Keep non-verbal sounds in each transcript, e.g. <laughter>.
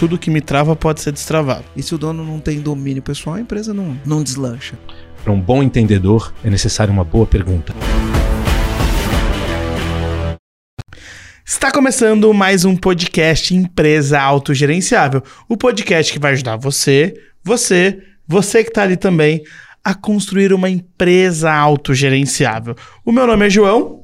tudo que me trava pode ser destravado. E se o dono não tem domínio pessoal, a empresa não, não deslancha. Para um bom entendedor, é necessário uma boa pergunta. Está começando mais um podcast Empresa Autogerenciável. O podcast que vai ajudar você, você, você que está ali também, a construir uma empresa autogerenciável. O meu nome é João.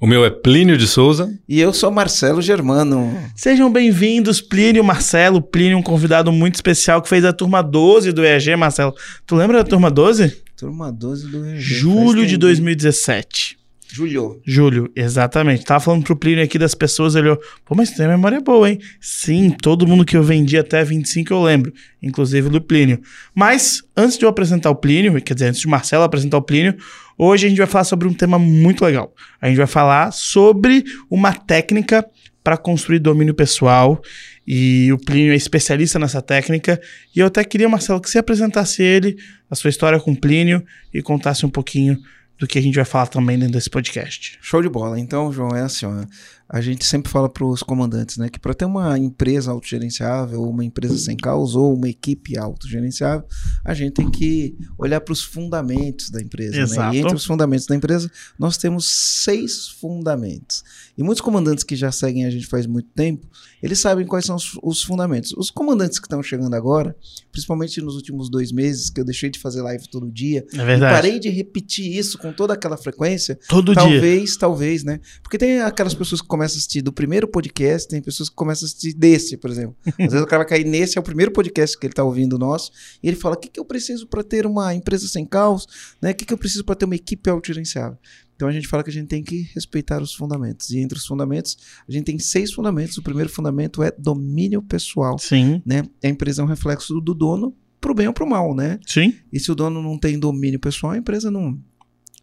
O meu é Plínio de Souza. E eu sou Marcelo Germano. Sejam bem-vindos, Plínio, Marcelo. Plínio, um convidado muito especial que fez a turma 12 do EAG, Marcelo. Tu lembra da turma 12? Turma 12 do EAG. Julho de 2017. Julho. Julho, exatamente. Tava falando pro Plínio aqui das pessoas, ele olhou, pô, mas tem memória boa, hein? Sim, todo mundo que eu vendi até 25 eu lembro, inclusive do Plínio. Mas, antes de eu apresentar o Plínio, quer dizer, antes de Marcelo apresentar o Plínio, hoje a gente vai falar sobre um tema muito legal. A gente vai falar sobre uma técnica para construir domínio pessoal e o Plínio é especialista nessa técnica. E eu até queria, Marcelo, que você apresentasse ele, a sua história com o Plínio e contasse um pouquinho do que a gente vai falar também dentro desse podcast. Show de bola. Então, João, é assim, ó, a gente sempre fala para os comandantes, né, que para ter uma empresa autogerenciável, uma empresa sem caos ou uma equipe autogerenciável, a gente tem que olhar para os fundamentos da empresa. Exato. Né? E entre os fundamentos da empresa, nós temos seis fundamentos. E muitos comandantes que já seguem a gente faz muito tempo, eles sabem quais são os, os fundamentos. Os comandantes que estão chegando agora, principalmente nos últimos dois meses, que eu deixei de fazer live todo dia, É verdade. parei de repetir isso com toda aquela frequência, Todo dia. talvez, talvez, né? Porque tem aquelas pessoas que começam a assistir do primeiro podcast, tem pessoas que começam a assistir desse, por exemplo. <laughs> Às vezes o cara vai cair nesse, é o primeiro podcast que ele tá ouvindo nosso, e ele fala: o que, que eu preciso para ter uma empresa sem caos? Né? O que, que eu preciso para ter uma equipe autogerenciável? Então a gente fala que a gente tem que respeitar os fundamentos. E entre os fundamentos, a gente tem seis fundamentos. O primeiro fundamento é domínio pessoal. Sim, Né? A empresa é um reflexo do dono pro bem ou pro mal, né? sim. E se o dono não tem domínio pessoal, a empresa não,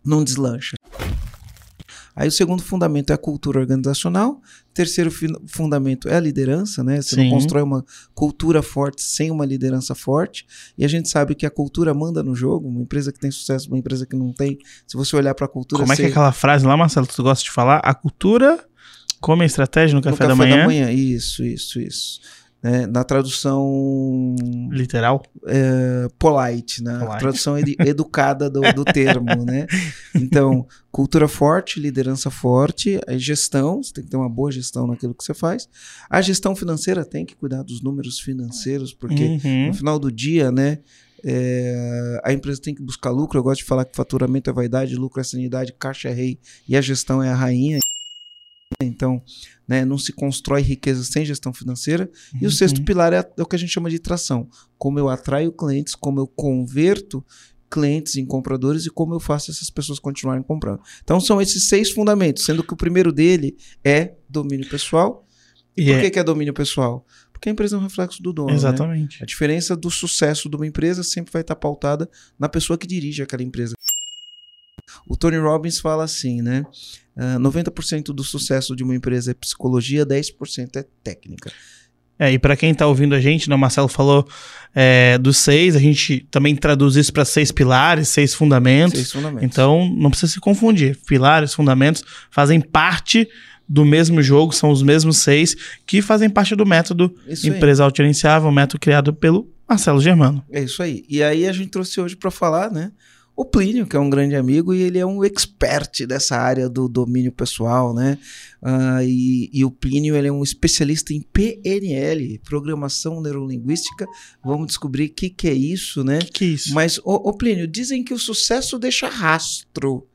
não deslancha. Aí o segundo fundamento é a cultura organizacional. Terceiro fundamento é a liderança, né? Você Sim. não constrói uma cultura forte sem uma liderança forte. E a gente sabe que a cultura manda no jogo. Uma empresa que tem sucesso, uma empresa que não tem. Se você olhar para a cultura, Como é que é aquela frase lá, Marcelo, que tu gosta de falar? A cultura come a estratégia no no café, da, manhã. Isso, isso, isso. Né? Na tradução Literal. é, polite, né? Polite. Tradução ed- <laughs> educada do, do termo, né? Então, cultura forte, liderança forte, a gestão, você tem que ter uma boa gestão naquilo que você faz. A gestão financeira tem que cuidar dos números financeiros, porque Uhum. no final do dia, né? é, a empresa tem que buscar lucro. Eu gosto de falar que faturamento é vaidade, lucro é sanidade, caixa é rei e a gestão é a rainha. Então, né, não se constrói riqueza sem gestão financeira. E o sexto Uhum. pilar é, é o que a gente chama de tração. Como eu atraio clientes, como eu converto clientes em compradores e como eu faço essas pessoas continuarem comprando. Então são esses seis fundamentos, sendo que o primeiro dele é domínio pessoal. E Por é- que, que é domínio pessoal? Porque a empresa é um reflexo do dono. né? Exatamente. A diferença do sucesso de uma empresa sempre vai estar pautada na pessoa que dirige aquela empresa. O Tony Robbins fala assim, né? Ah, 90% do sucesso de uma empresa é psicologia, 10% é técnica. É, e pra quem tá ouvindo a gente, né, o Marcelo falou é, dos seis, a gente também traduz isso pra seis pilares, seis fundamentos. Seis fundamentos. Então, não precisa se confundir. Pilares, fundamentos fazem parte do mesmo jogo, são os mesmos seis que fazem parte do método Isso aí. Empresa Autogerenciável, método criado pelo Marcelo Germano. É isso aí. E aí a gente trouxe hoje para falar, né? O Plínio, que é um grande amigo, e ele é um expert dessa área do domínio pessoal, né? Ah, e, e o Plínio ele é um especialista em PNL, Programação Neurolinguística. Vamos descobrir o que, que é isso, né? Que que é isso? Mas, ô, ô Plínio, dizem que o sucesso deixa rastro.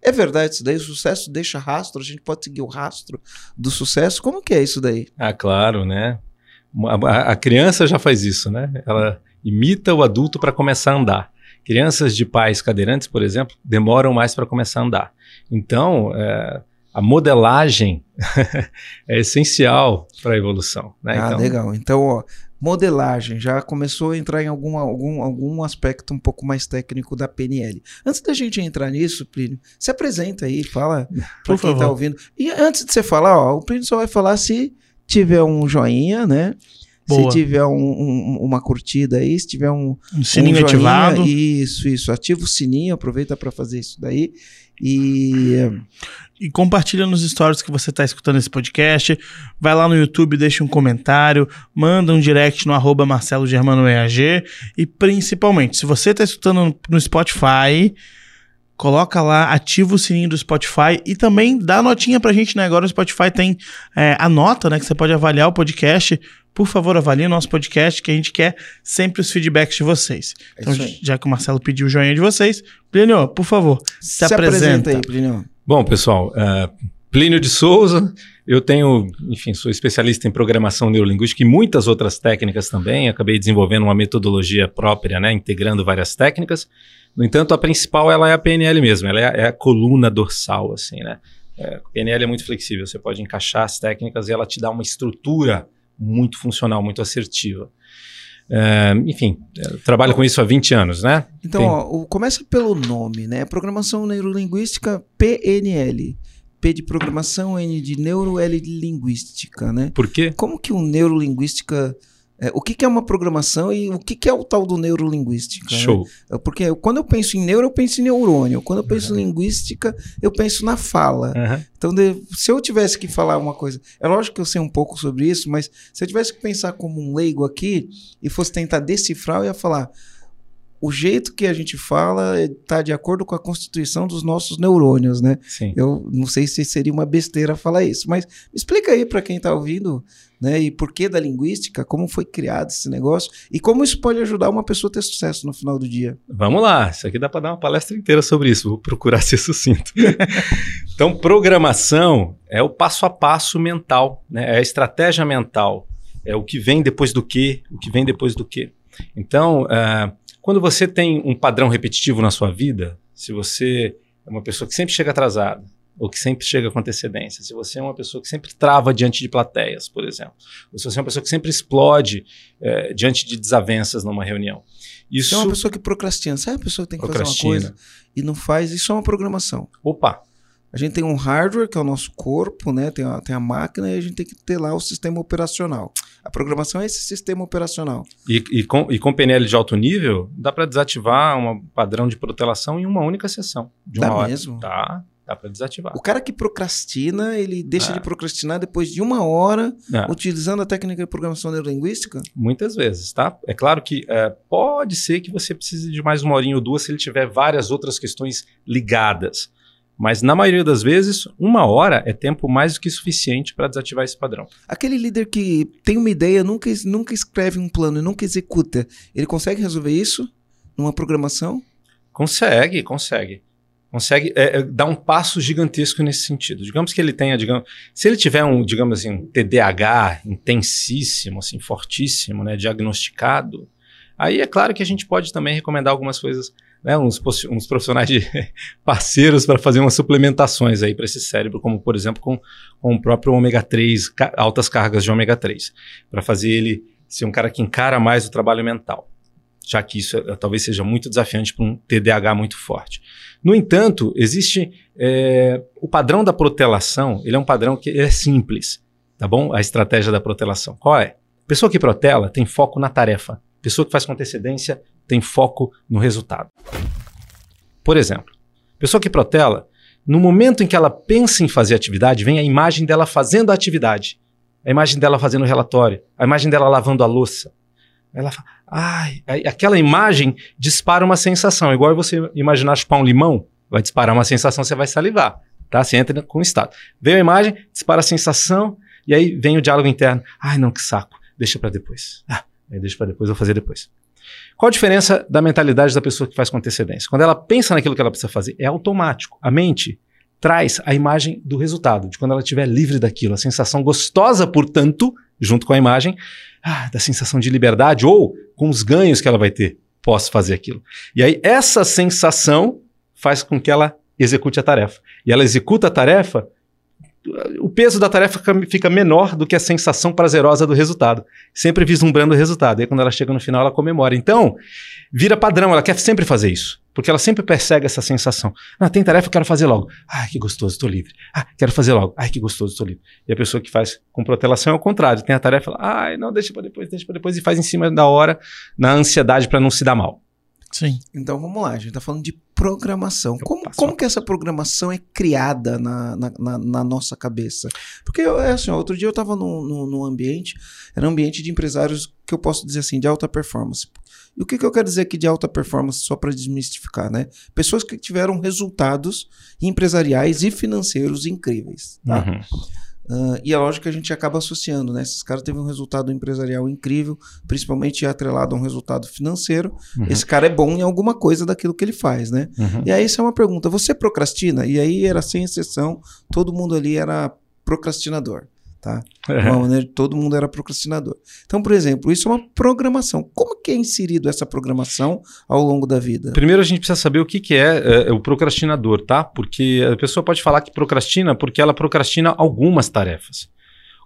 É verdade isso daí? O sucesso deixa rastro? A gente pode seguir o rastro do sucesso? Como que é isso daí? Ah, claro, né? A, a- a criança já faz isso, né? Ela imita o adulto para começar a andar. Crianças de pais cadeirantes, por exemplo, demoram mais para começar a andar. Então, é, a modelagem <laughs> é essencial para a evolução. Né? Ah, então, legal. Então, ó, modelagem já começou a entrar em algum, algum, algum aspecto um pouco mais técnico da PNL. Antes da gente entrar nisso, Plínio, se apresenta aí, fala <laughs> para quem está ouvindo. E antes de você falar, ó, o Plínio só vai falar se tiver um joinha, né? Boa. Se tiver um- um- uma curtida aí, se tiver um, Um sininho joinha, ativado. Isso, isso. Ativa o sininho, aproveita para fazer isso daí. E E compartilha nos stories que você está escutando esse podcast. Vai lá no YouTube, deixa um comentário, manda um direct no arroba Marcelo Germano EAG. E principalmente, se você está escutando no Spotify, coloca lá, ativa o sininho do Spotify e também dá notinha pra gente, né? Agora o Spotify tem é, a nota, né? Que você pode avaliar o podcast. Por favor, avalie o nosso podcast, que a gente quer sempre os feedbacks de vocês. É então, já que o Marcelo pediu o joinha de vocês, Plínio, por favor, se, apresenta. aí, Plinio. Bom, pessoal, uh, Plínio de Souza, eu tenho, enfim, sou especialista em programação neurolinguística e muitas outras técnicas também. Acabei desenvolvendo uma metodologia própria, né, integrando várias técnicas. No entanto, a principal ela é a PNL mesmo, ela é, a- é a coluna dorsal, assim, né? É, a PNL é muito flexível, você pode encaixar as técnicas e ela te dá uma estrutura muito funcional, muito assertiva. É, enfim, eu trabalho com isso há 20 anos, né? Então, Tem- ó, começa pelo nome, né? Programação Neurolinguística PNL. P de programação, N de neuro, L de linguística, né? Por quê? Como que o neurolinguística... é, o que, que é uma programação e o que, que é o tal do neurolinguística? né? Show. É, Porque quando eu penso em neuro, eu penso em neurônio. Quando eu penso em linguística, eu penso na fala. Aham. Então, de- se eu tivesse que falar uma coisa, é lógico que eu sei um pouco sobre isso, mas se eu tivesse que pensar como um leigo aqui e fosse tentar decifrar, eu ia falar: o jeito que a gente fala está de acordo com a constituição dos nossos neurônios, né? Sim. Eu não sei se seria uma besteira falar isso, mas me explica aí para quem está ouvindo, né? E por que da linguística, como foi criado esse negócio e como isso pode ajudar uma pessoa a ter sucesso no final do dia. Vamos lá, isso aqui dá para dar uma palestra inteira sobre isso, vou procurar <laughs> ser sucinto. <laughs> então, programação é o passo a passo mental, né? é a estratégia mental, é o que vem depois do que, o que vem depois do que. Então, ah, quando você tem um padrão repetitivo na sua vida, se você é uma pessoa que sempre chega atrasada, ou que sempre chega com antecedência, se você é uma pessoa que sempre trava diante de plateias, por exemplo, ou se você é uma pessoa que sempre explode eh, diante de desavenças numa reunião. Isso é uma pessoa que procrastina, sabe a pessoa que tem que fazer uma coisa e não faz, isso é uma programação. Opa, A gente tem um hardware, que é o nosso corpo, né? Tem a, tem a máquina e a gente tem que ter lá o sistema operacional. A programação é esse sistema operacional. E, e com, e com PNL de alto nível, dá para desativar um padrão de protelação em uma única sessão. De uma Dá hora. mesmo? Dá, dá para desativar. O cara que procrastina, ele deixa Ah. de procrastinar depois de uma hora, É, utilizando a técnica de programação neurolinguística? muitas vezes, tá? É claro que é, pode ser que você precise de mais uma horinha ou duas se ele tiver várias outras questões ligadas. Mas na maioria das vezes, uma hora é tempo mais do que suficiente para desativar esse padrão. Aquele líder que tem uma ideia, nunca, nunca escreve um plano e nunca executa, ele consegue resolver isso numa programação? Consegue, consegue. Consegue é, é, dar um passo gigantesco nesse sentido. Digamos que ele tenha, digamos, se ele tiver um, digamos assim, um TDAH intensíssimo, assim, fortíssimo, né, diagnosticado, aí é claro que a gente pode também recomendar algumas coisas, né, uns, uns profissionais de <laughs> parceiros para fazer umas suplementações aí para esse cérebro, como por exemplo com, com o próprio ômega 3, ca- altas cargas de ômega 3, para fazer ele ser um cara que encara mais o trabalho mental já que isso eh, talvez seja muito desafiante para um TDAH muito forte. No entanto, existe eh, o padrão da protelação, ele é um padrão que é simples, tá bom? A estratégia da protelação. Qual é? Pessoa que protela tem foco na tarefa. Pessoa que faz com antecedência tem foco no resultado. Por exemplo, pessoa que protela, no momento em que ela pensa em fazer atividade, vem a imagem dela fazendo a atividade, a imagem dela fazendo o relatório, a imagem dela lavando a louça. Ela fala, ai, aquela imagem dispara uma sensação, igual você imaginar chupar um limão, vai disparar uma sensação, você vai salivar, tá? Você entra com o estado. Veio a imagem, dispara a sensação, e aí vem o diálogo interno. Ai, não, que saco, deixa para depois. Ah, deixa para depois, vou fazer depois. Qual a diferença da mentalidade da pessoa que faz com antecedência? Quando ela pensa naquilo que ela precisa fazer, é automático. A mente traz a imagem do resultado, de quando ela estiver livre daquilo, a sensação gostosa, portanto, junto com a imagem, ah, da sensação de liberdade ou com os ganhos que ela vai ter pós fazer aquilo. E aí essa sensação faz com que ela execute a tarefa. E ela executa a tarefa, o peso da tarefa fica- menor do que a sensação prazerosa do resultado. Sempre vislumbrando o resultado. E aí quando ela chega no final, ela comemora. Então, vira padrão, ela quer sempre fazer isso. Porque ela sempre persegue essa sensação. Ah, tem tarefa, eu quero fazer logo. Ai, que gostoso, estou livre. Ah, quero fazer logo. Ai, que gostoso, estou livre. E a pessoa que faz com protelação é o contrário. Tem a tarefa, ela, ai, não, deixa para depois, deixa para depois e faz em cima da hora, na ansiedade para não se dar mal. Sim. Então vamos lá, a gente está falando de programação. Como, como que essa programação é criada na, na, na- na nossa cabeça? Porque, eu- é assim, ó, outro dia eu estava num, num, num ambiente, era um ambiente de empresários que eu posso dizer assim, de alta performance. E o que, que eu quero dizer aqui de alta performance, só para desmistificar, né? Pessoas que tiveram resultados empresariais e financeiros incríveis. Tá? Uhum. Ah, e é lógico que a gente acaba associando, né? Esses caras teve um resultado empresarial incrível, principalmente atrelado a um resultado financeiro. Uhum. Esse cara é bom em alguma coisa daquilo que ele faz, né? Uhum. E aí isso é uma pergunta: você procrastina? E aí era sem exceção, todo mundo ali era procrastinador, tá? De uma maneira, todo mundo era procrastinador. Então, por exemplo, isso é uma programação. Como que é inserido essa programação ao longo da vida? Primeiro a gente precisa saber o que, que é, é, o procrastinador, tá? Porque a pessoa pode falar que procrastina porque ela procrastina algumas tarefas.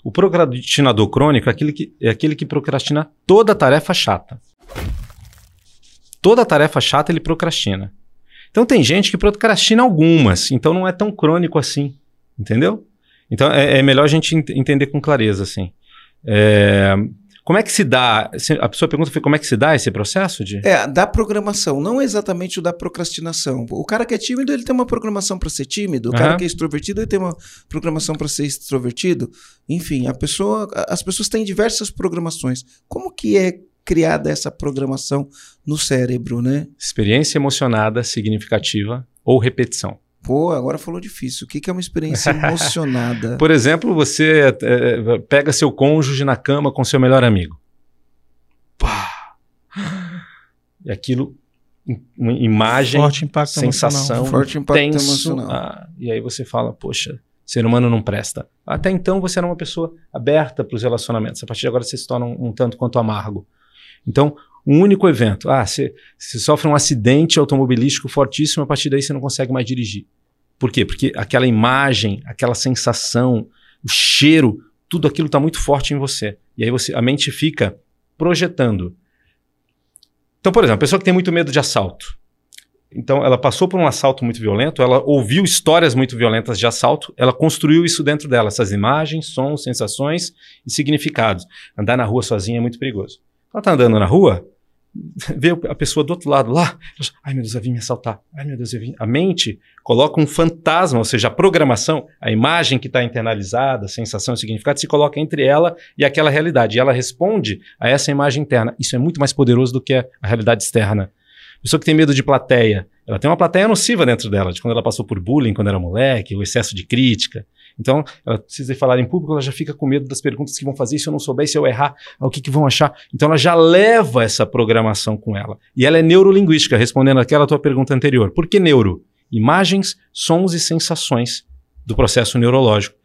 O procrastinador crônico é aquele que, é aquele que procrastina toda tarefa chata. Toda tarefa chata ele procrastina. Então tem gente que procrastina algumas, então não é tão crônico assim, entendeu? Então é, é melhor a gente ent- entender com clareza assim. É, como é que se dá? A pessoa pergunta foi como é que se dá esse processo de? É, da programação, não exatamente o da procrastinação. O cara que é tímido, ele tem uma programação para ser tímido. O cara Aham. que é extrovertido, ele tem uma programação para ser extrovertido. Enfim, a pessoa, as pessoas têm diversas programações. Como que é criada essa programação no cérebro, né? Experiência emocionada significativa ou repetição. Pô, agora falou difícil. O que que é uma experiência <laughs> emocionada? Por exemplo, você eh, pega seu cônjuge na cama com seu melhor amigo. Pá! E aquilo, imagem, Forte impacto sensação, emocional. Forte impacto tenso. emocional. ah, e aí você fala, poxa, ser humano não presta. Até então você era uma pessoa aberta para os relacionamentos. A partir de agora você se torna um, um tanto quanto amargo. Então, um único evento. Ah, você, sofre um acidente automobilístico fortíssimo, a partir daí você não consegue mais dirigir. Por quê? Porque aquela imagem, aquela sensação, o cheiro, tudo aquilo está muito forte em você. E aí você, a mente fica projetando. Então, por exemplo, a pessoa que tem muito medo de assalto. Então, ela passou por um assalto muito violento, ela ouviu histórias muito violentas de assalto, ela construiu isso dentro dela, essas imagens, sons, sensações e significados. Andar na rua sozinha é muito perigoso. Ela está andando na rua, vê a pessoa do outro lado lá, fala, ai meu Deus, vai vir me assaltar. Ai meu Deus, vai vir. A mente coloca um fantasma, ou seja, a programação, a imagem que está internalizada, a sensação e significado, se coloca entre ela e aquela realidade. E ela responde a essa imagem interna. Isso é muito mais poderoso do que a realidade externa. Pessoa que tem medo de plateia, ela tem uma plateia nociva dentro dela, de quando ela passou por bullying, quando era moleque, o excesso de crítica. Então, ela precisa falar em público, ela já fica com medo das perguntas que vão fazer, se eu não souber, se eu errar, o que, que vão achar? Então, ela já leva essa programação com ela. E ela é neurolinguística, respondendo aquela tua pergunta anterior. Por que neuro? Imagens, sons e sensações do processo neurológico.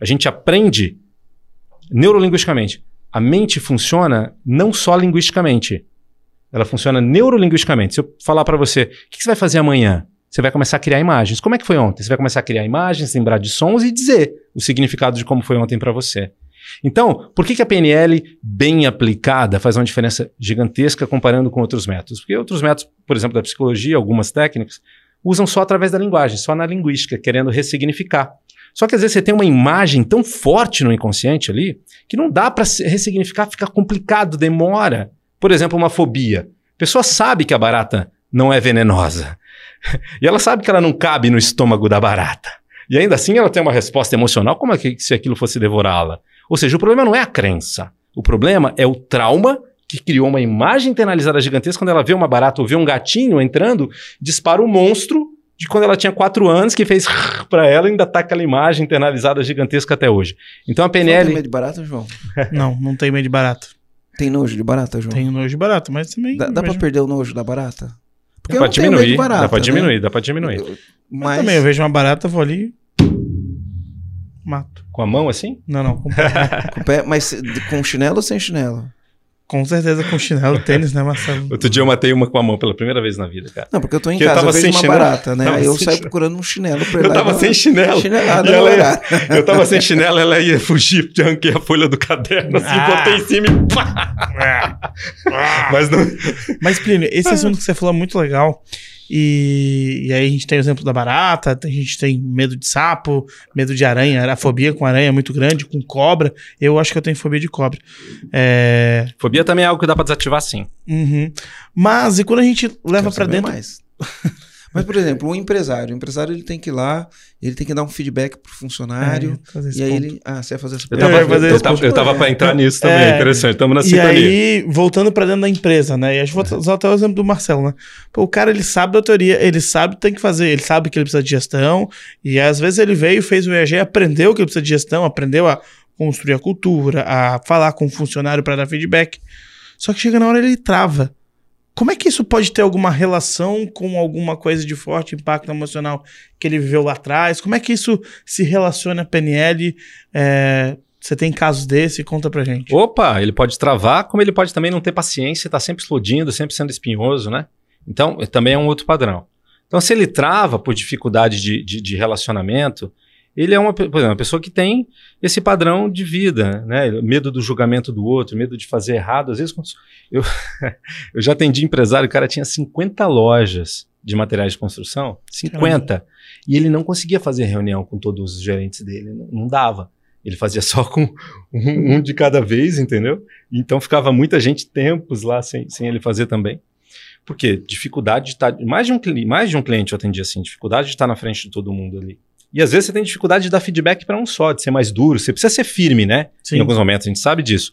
A gente aprende neurolinguisticamente. A mente funciona não só linguisticamente, ela funciona neurolinguisticamente. Se eu falar para você, o que que você vai fazer amanhã? Você vai começar a criar imagens. Como é que foi ontem? Você vai começar a criar imagens, lembrar de sons e dizer o significado de como foi ontem para você. Então, por que, que a PNL, bem aplicada, faz uma diferença gigantesca comparando com outros métodos? Porque outros métodos, por exemplo, da psicologia, algumas técnicas, usam só através da linguagem, só na linguística, querendo ressignificar. Só que às vezes você tem uma imagem tão forte no inconsciente ali que não dá para ressignificar, fica complicado, demora. Por exemplo, uma fobia. A pessoa sabe que a barata não é venenosa. E ela sabe que ela não cabe no estômago da barata. E ainda assim ela tem uma resposta emocional como é que se aquilo fosse devorá-la. Ou seja, o problema não é a crença. O problema é o trauma que criou uma imagem internalizada gigantesca quando ela vê uma barata ou vê um gatinho entrando, dispara um monstro de quando ela tinha quatro anos que fez <laughs> para ela e ainda tá aquela imagem internalizada gigantesca até hoje. Então a Você Tem PNL medo de barata, João? <laughs> Não, não tem medo de barata. Tem nojo de barata, João? Tenho nojo de barata, mas também. Dá, dá pra vejo- perder o nojo da barata? Porque dá eu pra não tenho medo diminuir, de barata, dá pra né? diminuir, dá pra diminuir. Eu- Mas Mas também, eu vejo uma barata, vou ali. Mato. Com a mão assim? Não, não. Com, <laughs> com pé- mas com chinelo ou sem chinelo? Com certeza com chinelo, <laughs> tênis, né, Marcelo? Outro dia eu matei uma com a mão pela primeira vez na vida, cara. Não, porque eu tô em Porque eu casa, eu, tava vejo sem uma chinelo. barata, né? Aí eu saio chinelo. procurando um chinelo pra ir Eu tava e sem chinelo. Chinelada E ela ia-. <laughs> Eu tava sem <laughs> chinelo, ela ia fugir, porque eu arranquei a folha do caderno, assim, Ah. botei em cima e pá! Mas não. Mas, Plínio, esse assunto que você falou é muito legal. E, e aí a gente tem o exemplo da barata, a gente tem medo de sapo, medo de aranha, a fobia com aranha é muito grande, com cobra. Eu acho que eu tenho fobia de cobra. É, Fobia também é algo que dá pra desativar sim. uhum. Mas e quando a gente leva saber dentro mais. <laughs> Mas, por exemplo, um empresário. O empresário ele tem que ir lá, ele tem que dar um feedback pro funcionário. É, fazer esse e aí ponto. ele. Ah, você vai fazer essa Eu tava, vai fazer eu esse tava, ponto. eu tava pra entrar nisso também, É. interessante. Estamos na E sintonia. aí, voltando pra dentro da empresa, né? E a gente vou usar até o exemplo do Marcelo, né? Pô, o cara, ele sabe da teoria, ele sabe o que tem que fazer, ele sabe que ele precisa de gestão, e às vezes ele veio, fez o EAG, aprendeu que ele precisa de gestão, aprendeu a construir a cultura, a falar com o funcionário para dar feedback. Só que chega na hora ele trava. Como é que isso pode ter alguma relação com alguma coisa de forte impacto emocional que ele viveu lá atrás? Como é que isso se relaciona à PNL? É, você tem casos desse? Conta pra gente. Opa, ele pode travar, como ele pode também não ter paciência, tá sempre explodindo, sempre sendo espinhoso, né? Então, também é um outro padrão. Então, se ele trava por dificuldade de, de, de relacionamento, ele é uma, por exemplo, uma pessoa que tem esse padrão de vida, né? Medo do julgamento do outro, medo de fazer errado. Às vezes, eu, <laughs> eu já atendi empresário, o cara tinha 50 lojas de materiais de construção, 50. E ele não conseguia fazer reunião com todos os gerentes dele, não, dava. Ele fazia <laughs> só com um, um de cada vez, entendeu? Então ficava muita gente tempos lá sem, sem ele fazer também. Por quê? Dificuldade de estar. Mais de um, mais de um cliente eu atendi assim, dificuldade de estar na frente de todo mundo ali. E às vezes você tem dificuldade de dar feedback para um só, de ser mais duro. Você precisa ser firme, né? Sim. Em alguns momentos, a gente sabe disso.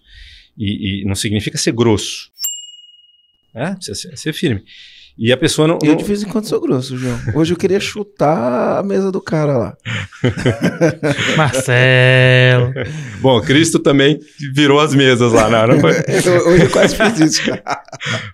E, e não significa ser grosso. É? Precisa ser, ser firme. E a pessoa não. Eu não- de vez em quando sou grosso, João. Hoje eu queria chutar a mesa do cara lá. <laughs> Marcelo. Bom, Cristo também virou as mesas lá, não, não foi? <laughs> Eu- Hoje eu quase fiz isso.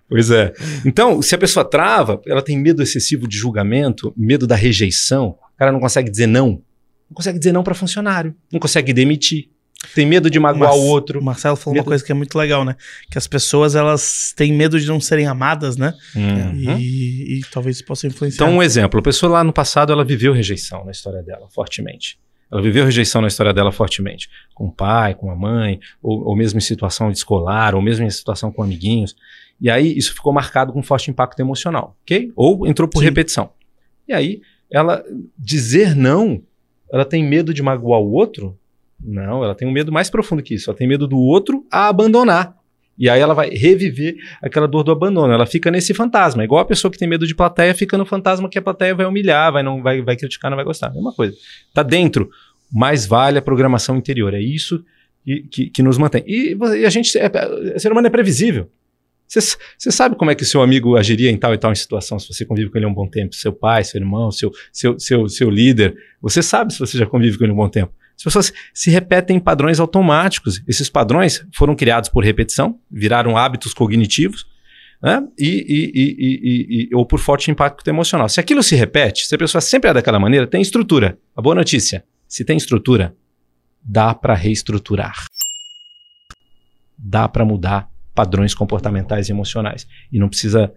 Pois é. Então, se a pessoa trava, ela tem medo excessivo de julgamento, medo da rejeição, o cara não consegue dizer não. Não consegue dizer não para funcionário, não consegue demitir. Tem medo de magoar Mas- o outro. O Marcelo falou uma Medo- coisa que é muito legal, né? Que as pessoas, elas têm medo de não serem amadas, né? Uhum. E, e talvez isso possa influenciar. Então, um exemplo. A pessoa lá no passado, ela viveu rejeição na história dela, fortemente. Ela viveu rejeição na história dela fortemente. Com o pai, com a mãe, ou, ou mesmo em situação escolar, ou mesmo em situação com amiguinhos. E aí, isso ficou marcado com forte impacto emocional, ok? Ou entrou por Sim. repetição. E aí, ela dizer não, ela tem medo de magoar o outro? Não, ela tem um medo mais profundo que isso. Ela tem medo do outro a abandonar. E aí ela vai reviver aquela dor do abandono. Ela fica nesse fantasma. Igual a pessoa que tem medo de plateia fica no fantasma que a plateia vai humilhar, vai, não, vai, vai criticar, não vai gostar. Mesma coisa. Tá dentro. Mais vale a programação interior. É isso que, que, que nos mantém. E, e a gente, é, é, ser humano é previsível. Você sabe como é que o seu amigo agiria em tal e tal situação se você convive com ele há um bom tempo? Seu pai, seu irmão, seu, seu, seu, seu líder. Você sabe se você já convive com ele há um bom tempo. As pessoas se repetem em padrões automáticos. Esses padrões foram criados por repetição, viraram hábitos cognitivos, né? E, e- e- e- ou por forte impacto emocional. Se aquilo se repete, se a pessoa sempre é daquela maneira, tem estrutura. A boa notícia: se tem estrutura, dá para reestruturar. Dá para mudar padrões comportamentais e emocionais. E não precisa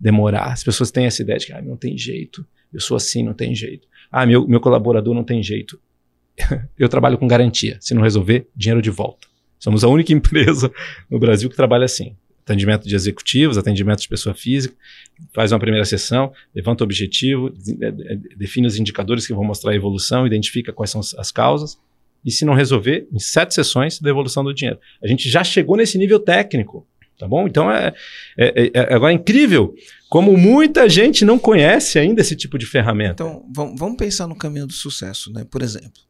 demorar. As pessoas têm essa ideia de que ah, não tem jeito, eu sou assim, não tem jeito. Ah, meu, meu colaborador não tem jeito. <laughs> eu trabalho com garantia. Se não resolver, dinheiro de volta. Somos a única <laughs> empresa no Brasil que trabalha assim. Atendimento de executivos, atendimento de pessoa física, faz uma primeira sessão, levanta o objetivo, de- de- define os indicadores que vão mostrar a evolução, identifica quais são as causas, e se não resolver, em sete sessões, devolução do dinheiro. A gente já chegou nesse nível técnico, tá bom? Então é, é, é- é- agora é incrível como muita gente não conhece ainda esse tipo de ferramenta. Então, vamos, vamos pensar no caminho do sucesso, né? Por exemplo,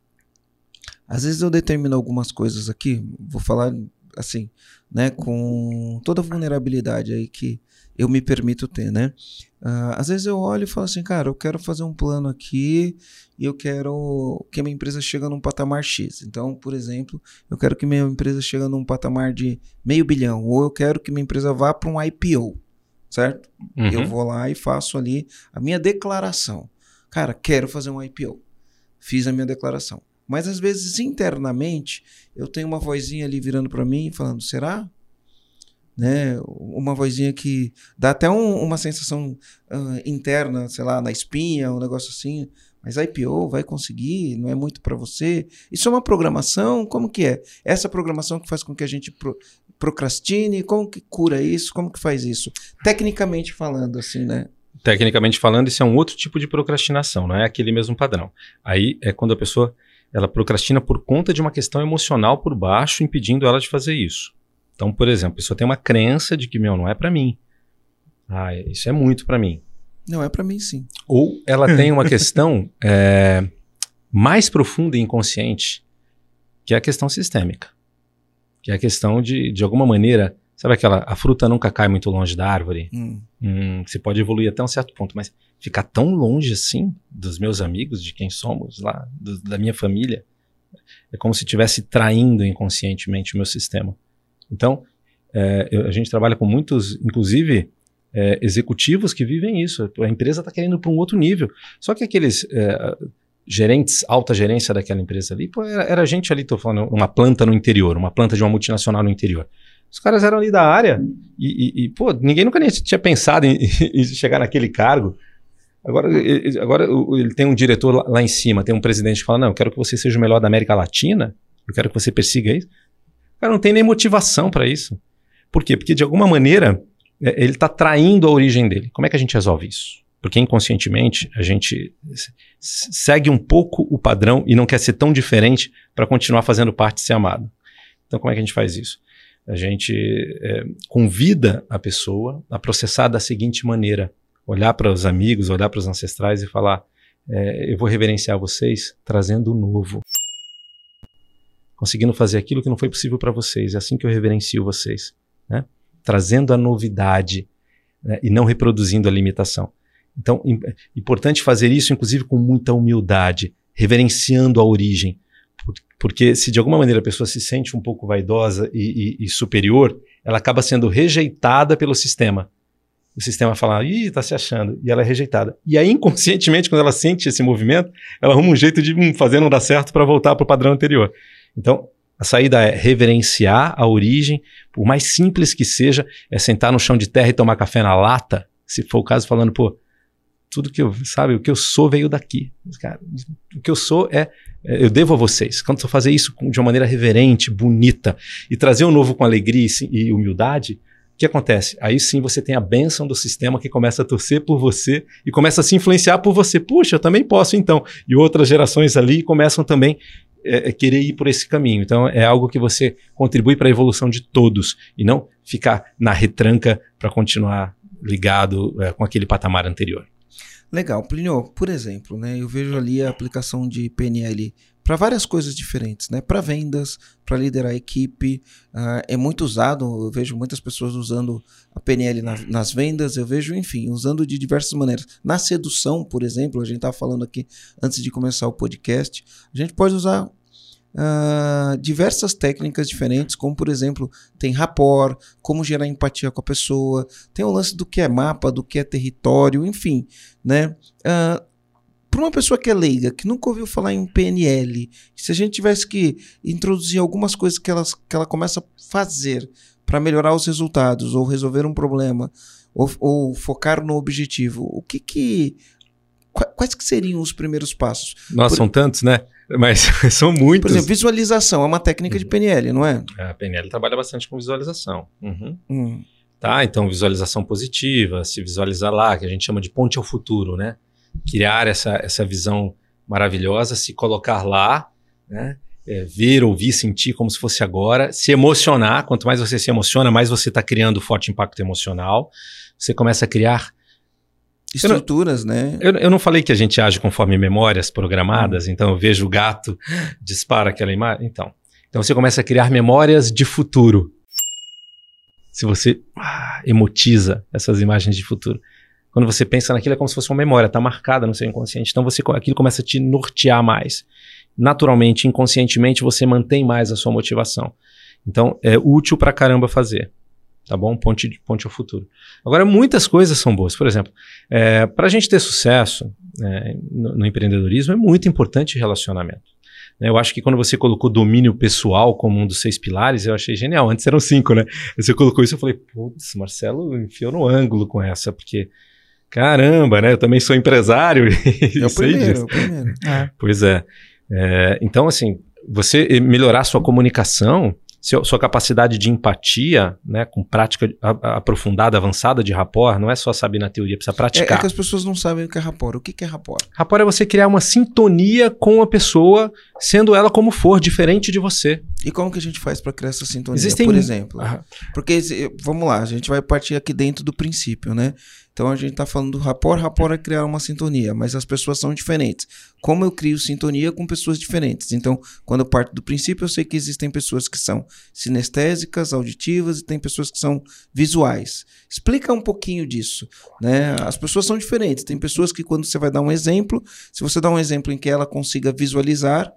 às vezes eu determino algumas coisas aqui, vou falar assim, né? Com toda a vulnerabilidade aí que eu me permito ter, né? Ah, às vezes eu olho e falo assim, cara, eu quero fazer um plano aqui e eu quero que a minha empresa chegue num patamar X. Então, por exemplo, eu quero que minha empresa chegue num patamar de meio bilhão, ou eu quero que minha empresa vá para um IPO, certo? Eu Uhum. vou lá e faço ali a minha declaração. Cara, quero fazer um IPO. Fiz a minha declaração. Mas às vezes internamente eu tenho uma vozinha ali virando para mim falando: será? Né? Uma vozinha que dá até um- uma sensação ah, interna, sei lá, na espinha, um negócio assim. Mas IPO vai conseguir? Não é muito para você? Isso é uma programação? Como que é? Essa programação que faz com que a gente pro- procrastine? Como que cura isso? Como que faz isso? Tecnicamente falando, assim, né? Tecnicamente falando, isso é um outro tipo de procrastinação, não é aquele mesmo padrão. Aí é quando a pessoa ela procrastina por conta de uma questão emocional por baixo, impedindo ela de fazer isso. Então, por exemplo, a pessoa tem uma crença de que, meu, não é para mim. Ah, isso é muito para mim. Não, é para mim sim. Ou ela <laughs> tem uma questão é, mais profunda e inconsciente, que é a questão sistêmica. Que é a questão de, de alguma maneira, sabe aquela, a fruta nunca cai muito longe da árvore? Hum. Hum, você pode evoluir até um certo ponto, mas ficar tão longe assim dos meus amigos, de quem somos lá, do- da minha família, é como se estivesse traindo inconscientemente o meu sistema. Então, é, eu- a gente trabalha com muitos, inclusive, é, executivos que vivem isso. A empresa está querendo para um outro nível. Só que aqueles é, gerentes, alta gerência daquela empresa ali, pô, era, era gente ali, tô falando, uma planta no interior, uma planta de uma multinacional no interior. Os caras eram ali da área e, e- e, pô, ninguém nunca nem tinha pensado em, <laughs> em chegar naquele cargo. Agora, ele- agora ele tem um diretor lá, lá em cima, tem um presidente que fala: Não, eu quero que você seja o melhor da América Latina, eu quero que você persiga isso. O cara não tem nem motivação para isso. Por quê? Porque de alguma maneira é, ele está traindo a origem dele. Como é que a gente resolve isso? Porque inconscientemente a gente segue um pouco o padrão e não quer ser tão diferente para continuar fazendo parte de ser amado. Então, como é que a gente faz isso? A gente é, convida a pessoa a processar da seguinte maneira: olhar para os amigos, olhar para os ancestrais e falar: é, eu vou reverenciar vocês trazendo o novo. Conseguindo fazer aquilo que não foi possível para vocês. É assim que eu reverencio vocês. Né? Trazendo a novidade né? e não reproduzindo a limitação. Então, é importante fazer isso, inclusive, com muita humildade, reverenciando a origem. Por- Porque se de alguma maneira a pessoa se sente um pouco vaidosa e, e- e superior, ela acaba sendo rejeitada pelo sistema. O sistema fala, ih, tá se achando, e ela é rejeitada. E aí, inconscientemente, quando ela sente esse movimento, ela arruma um jeito de hum, fazer não dar certo para voltar para o padrão anterior. Então, a saída é reverenciar a origem, por mais simples que seja, é sentar no chão de terra e tomar café na lata, se for o caso, falando, pô, tudo que eu, sabe, o que eu sou veio daqui. Cara, o que eu sou é, é, eu devo a vocês. Quando eu fazer isso de uma maneira reverente, bonita, e trazer o novo com alegria e, e humildade, o que acontece? Aí sim você tem a bênção do sistema que começa a torcer por você e começa a se influenciar por você. Puxa, eu também posso então. E outras gerações ali começam também é, é, querer ir por esse caminho. Então é algo que você contribui para a evolução de todos e não ficar na retranca para continuar ligado é, com aquele patamar anterior. Legal. Plínio, por exemplo, né, eu vejo ali a aplicação de PNL para várias coisas diferentes, né? Para vendas, para liderar a equipe, ah, é muito usado. Eu vejo muitas pessoas usando a PNL na- nas vendas. Eu vejo, enfim, usando de diversas maneiras. Na sedução, por exemplo, a gente estava falando aqui antes de começar o podcast, a gente pode usar ah, diversas técnicas diferentes, como por exemplo, tem rapport, como gerar empatia com a pessoa, tem o lance do que é mapa, do que é território, enfim, né? para uma pessoa que é leiga, que nunca ouviu falar em PNL, se a gente tivesse que introduzir algumas coisas que, elas, que ela começa a fazer para melhorar os resultados, ou resolver um problema, ou, ou focar no objetivo, o que que. qua- Quais que seriam os primeiros passos? Nossa, Por- são tantos, né? Mas <laughs> são muitos. Por exemplo, visualização é uma técnica de PNL, não é? a PNL trabalha bastante com visualização. Uhum. Hum, Tá? Então, visualização positiva, se visualizar lá, que a gente chama de ponte ao futuro, né? Criar essa, essa visão maravilhosa, se colocar lá, né? É, ver, ouvir, sentir como se fosse agora, se emocionar. Quanto mais você se emociona, mais você está criando forte impacto emocional. Você começa a criar. Eu não- estruturas, né? Eu, eu não falei que a gente age conforme memórias programadas, então eu vejo o gato, dispara aquela imagem. Então, então você começa a criar memórias de futuro. Se você ah, emotiza essas imagens de futuro. Quando você pensa naquilo, é como se fosse uma memória, está marcada no seu inconsciente. Então você, aquilo começa a te nortear mais. Naturalmente, inconscientemente, você mantém mais a sua motivação. Então é útil pra caramba fazer. Tá bom? Ponte, ponte ao futuro. Agora, muitas coisas são boas. Por exemplo, é, para a gente ter sucesso né, no, no empreendedorismo, é muito importante relacionamento. Eu acho que quando você colocou domínio pessoal como um dos seis pilares, eu achei genial. Antes eram cinco, né? Você colocou isso, eu falei, putz, Marcelo enfiou no ângulo com essa, porque caramba, né? Eu também sou empresário <laughs> e É o sei primeiro, é o primeiro. É. Pois é. É, Então, assim, você melhorar sua comunicação, seu- sua capacidade de empatia, né, com prática aprofundada, avançada de rapport, não é só saber na teoria, precisa É, é praticar. que as pessoas não sabem o que é rapport. O que é rapport? Rapport é você criar uma sintonia com a pessoa, sendo ela como for, diferente de você. E como que a gente faz para criar essa sintonia? Existem- Por exemplo, Porque, vamos lá, a gente vai partir aqui dentro do princípio, né? Então a gente está falando do rapport, rapport é criar uma sintonia, mas as pessoas são diferentes. Como eu crio sintonia com pessoas diferentes? Então, quando eu parto do princípio, eu sei que existem pessoas que são sinestésicas, auditivas e tem pessoas que são visuais. Explica um pouquinho disso, né? As pessoas são diferentes. Tem pessoas que quando você vai dar um exemplo, se você dá um exemplo em que ela consiga visualizar,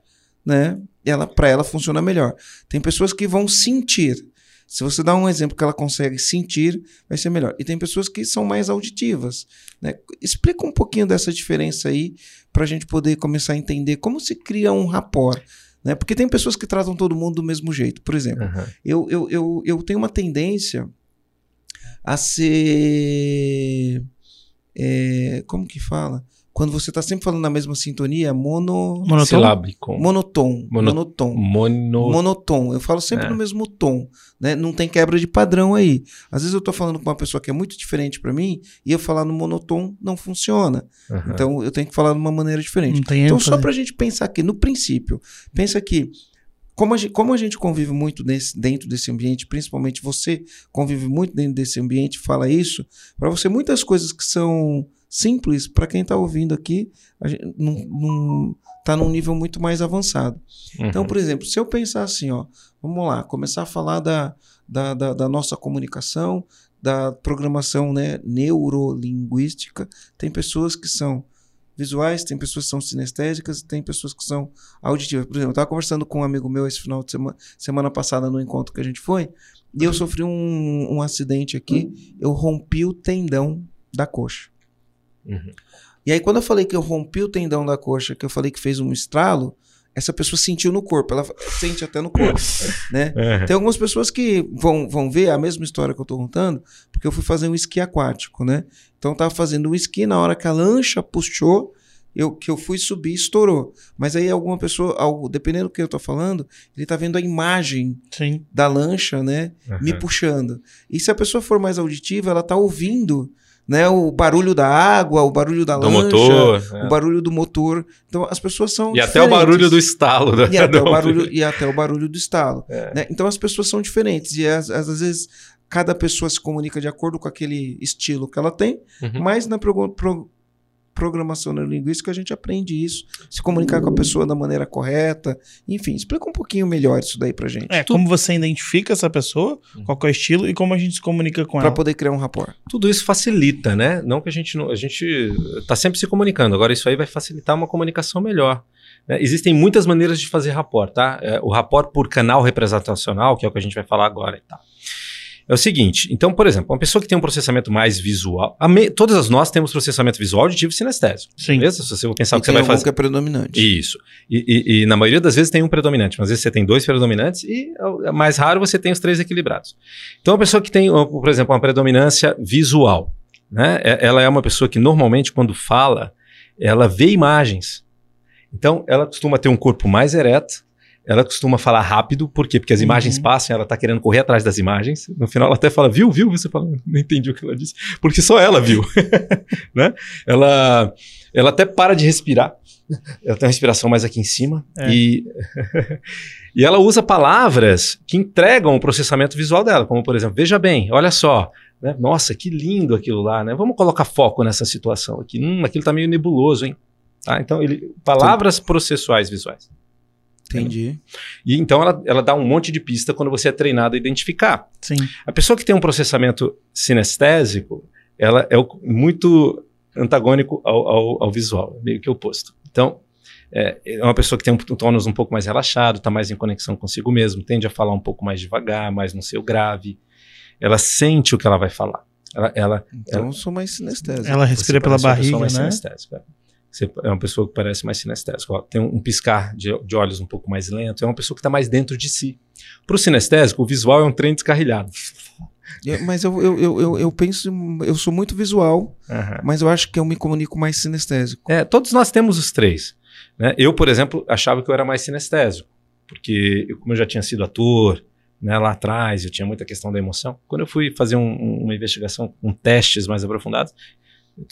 né? Ela para ela funciona melhor. Tem pessoas que vão sentir. Se você dá um exemplo que ela consegue sentir, vai ser melhor. E tem pessoas que são mais auditivas. Né? Explica um pouquinho dessa diferença aí para a gente poder começar a entender como se cria um rapport. Né? Porque tem pessoas que tratam todo mundo do mesmo jeito. Por exemplo, Uhum. eu, eu, eu, eu tenho uma tendência a ser. é, como que fala? Quando você está sempre falando na mesma sintonia, mono, Monotônico? Silábico. monotom. Mono- Monotom. Mono... Monotom. Eu falo sempre É. no mesmo tom, né? Não tem quebra de padrão aí. Às vezes eu tô falando com uma pessoa que é muito diferente para mim e eu falar no monotom não funciona. Uhum. Então eu tenho que falar de uma maneira diferente. Então só pra gente pensar aqui no princípio, pensa que como a gente, como a gente convive muito nesse- dentro desse ambiente, principalmente você convive muito dentro desse ambiente, fala isso, para você muitas coisas que são simples, para quem está ouvindo aqui, gente não, não tá num nível muito mais avançado. Então, Uhum. por exemplo, se eu pensar assim, ó, vamos lá, começar a falar da, da, da, da nossa comunicação, da programação né, neurolinguística, tem pessoas que são visuais, tem pessoas que são sinestésicas, tem pessoas que são auditivas. Por exemplo, eu estava conversando com um amigo meu esse final de semana, semana passada no encontro que a gente foi, e eu sofri um, um acidente aqui, eu rompi o tendão da coxa. Uhum. E aí, quando eu falei que eu rompi o tendão da coxa, que eu falei que fez um estralo, essa pessoa sentiu no corpo, ela sente até no corpo, <laughs> né? Uhum. Tem algumas pessoas que vão, vão ver a mesma história que eu tô contando, porque eu fui fazer um esqui aquático, né? Então eu tava fazendo um esqui, na hora que a lancha puxou, eu, que eu fui subir, estourou. Mas aí alguma pessoa, algo, dependendo do que eu tô falando, ele tá vendo a imagem Sim. da lancha, né? Me Uhum. puxando. E se a pessoa for mais auditiva, ela tá ouvindo, né? O barulho da água, o barulho da Do lancha, motor. é. o barulho do motor. Então as pessoas são E até o barulho do diferentes. estalo. Da, e até, o barulho, <laughs> e até o barulho do estalo. É. né? Então as pessoas são diferentes e às, às vezes cada pessoa se comunica de acordo com aquele estilo que ela tem, Uhum. mas na pro- pro- programação neurolinguística a gente aprende isso, se comunicar com a pessoa da maneira correta, enfim, explica um pouquinho melhor isso daí pra gente, É, como você identifica essa pessoa, qual que é o estilo e como a gente se comunica com Pra ela. poder criar um rapport. Tudo isso facilita, né? Não que a gente não. A gente está sempre se comunicando. Agora, isso aí vai facilitar uma comunicação melhor. né? Existem muitas maneiras de fazer rapport, tá? É, o rapport por canal representacional, que é o que a gente vai falar agora e tal. É o seguinte, então, por exemplo, uma pessoa que tem um processamento mais visual, a me- todas as nós temos processamento visual, auditivo e sinestésico. Sim. Beleza? Se você for pensar E o que você vai fazer. que é predominante. Isso. E, e- e na maioria das vezes tem um predominante, mas às vezes você tem dois predominantes e é mais raro você tem os três equilibrados. Então, a pessoa que tem, por exemplo, uma predominância visual, né? é- Ela é uma pessoa que normalmente, quando fala, ela vê imagens. Então, ela costuma ter um corpo mais ereto, ela costuma falar rápido, por quê? Porque as Uhum. imagens passam, ela tá querendo correr atrás das imagens. No final, ela até fala, viu, viu? Você fala, não entendi o que ela disse. Porque só ela viu. <laughs> né? Ela, ela até para de respirar. Ela tem uma respiração mais aqui em cima. É. E, <laughs> e ela usa palavras que entregam o processamento visual dela, como por exemplo, veja bem, olha só. né? Nossa, que lindo aquilo lá, né? Vamos colocar foco nessa situação aqui. Hum, aquilo tá meio nebuloso, hein? Tá? Então, ele, palavras processuais visuais. Entendi. E então ela, ela dá um monte de pista quando você é treinado a identificar. Sim. A pessoa que tem um processamento sinestésico, ela é o- muito antagônico ao, ao- ao visual, é meio que oposto. Então, é, é uma pessoa que tem um tônus um pouco mais relaxado, está mais em conexão consigo mesmo, tende a falar um pouco mais devagar, mais no seu grave. Ela sente o que ela vai falar. Ela, ela Então eu sou mais sinestésico. Ela respira pela barriga, mais né? sinestésica. Você é uma pessoa que parece mais sinestésica. Ó, Tem um, um piscar de, de olhos um pouco mais lento. É uma pessoa que está mais dentro de si. Para o sinestésico, o visual é um trem descarrilhado. <laughs> Eu- Mas eu, eu, eu, eu, penso, eu sou muito visual, Aham. mas eu acho que eu me comunico mais sinestésico. É, todos nós temos os três. né? Eu, por exemplo, achava que eu era mais sinestésico, porque eu, como eu já tinha sido ator né, lá atrás, eu tinha muita questão da emoção. Quando eu fui fazer um- um- uma investigação com testes mais aprofundados,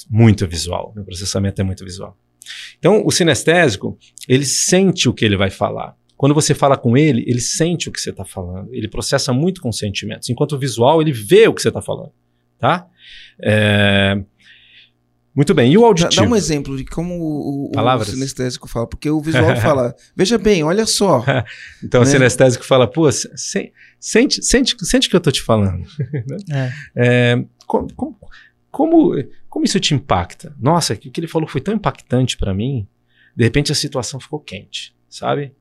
muito visual, meu processamento é muito visual. Então, o sinestésico, ele sente o que ele vai falar. Quando você fala com ele, ele sente o que você está falando. Ele processa muito com sentimentos. Enquanto o visual, ele vê o que você está falando. tá? É, Muito bem, e o auditivo? dá um exemplo de como o, o, o sinestésico fala, porque o visual <laughs> fala, veja bem, olha só. <laughs> Então o né? sinestésico fala, pô, se- se- sente, sente, sente o que eu tô te falando. <laughs> É. É, co- como, como, como isso te impacta? Nossa, o que ele falou foi tão impactante pra mim, de repente a situação ficou quente, sabe?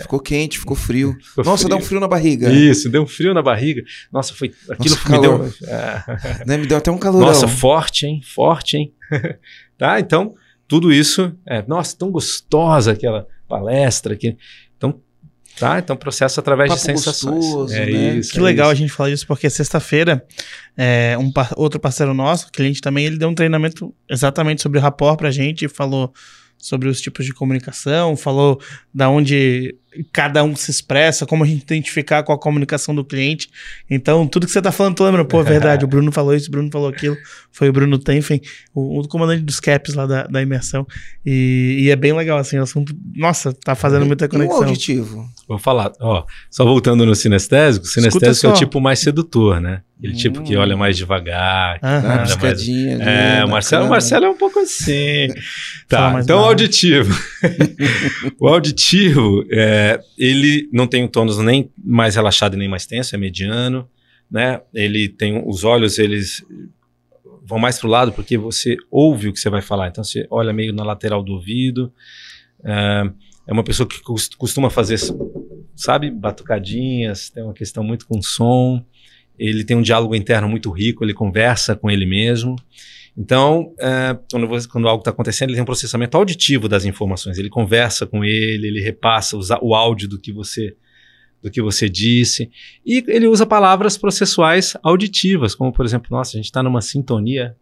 Ficou quente, ficou frio. <laughs> Ficou Nossa, frio. dá um frio na barriga. Isso, deu um frio na barriga. Nossa, foi aquilo Nossa, me deu. calor. <laughs> É, Né? Me deu até um calorão. nossa, forte, hein? Forte, hein? <laughs> tá? Então, tudo isso é, nossa, tão gostosa aquela palestra aqui. Então, tá? Então, processo através de Papo sensações. gostoso, é né? isso. Que é legal a isso. gente falar disso, porque sexta-feira, é, um par- outro parceiro nosso, cliente também, ele deu um treinamento exatamente sobre rapport pra gente, falou sobre os tipos de comunicação, falou da onde cada um se expressa, como a gente identificar qual a comunicação do cliente. Então, tudo que você tá falando, tô lembrando, pô, é <laughs> verdade, o Bruno falou isso, o Bruno falou aquilo, foi o Bruno Tenfen, o, o comandante dos CAPs lá da, da imersão. E, e é bem legal, assim, o assunto, nossa, tá fazendo muita E o conexão. auditivo? Vou falar, ó, só voltando no sinestésico, o sinestésico é o tipo mais sedutor, né? Aquele tipo que Hum. olha mais devagar. Mais- piscadinha ali, É, o Marcelo, o. Marcelo é um pouco assim. <laughs> Tá, então o auditivo. <laughs> o auditivo, é, ele não tem um tônus nem mais relaxado nem mais tenso, é mediano, né? Ele tem os olhos, eles vão mais pro lado porque você ouve o que você vai falar. Então você olha meio na lateral do ouvido. É, é uma pessoa que cos- costuma fazer, sabe, batucadinhas, tem uma questão muito com som. Ele tem um diálogo interno muito rico, ele conversa com ele mesmo. Então, é, quando, quando algo está acontecendo, ele tem um processamento auditivo das informações. Ele conversa com ele, ele repassa o áudio do que você do que você disse. E ele usa palavras processuais auditivas, como por exemplo, nossa, a gente está numa sintonia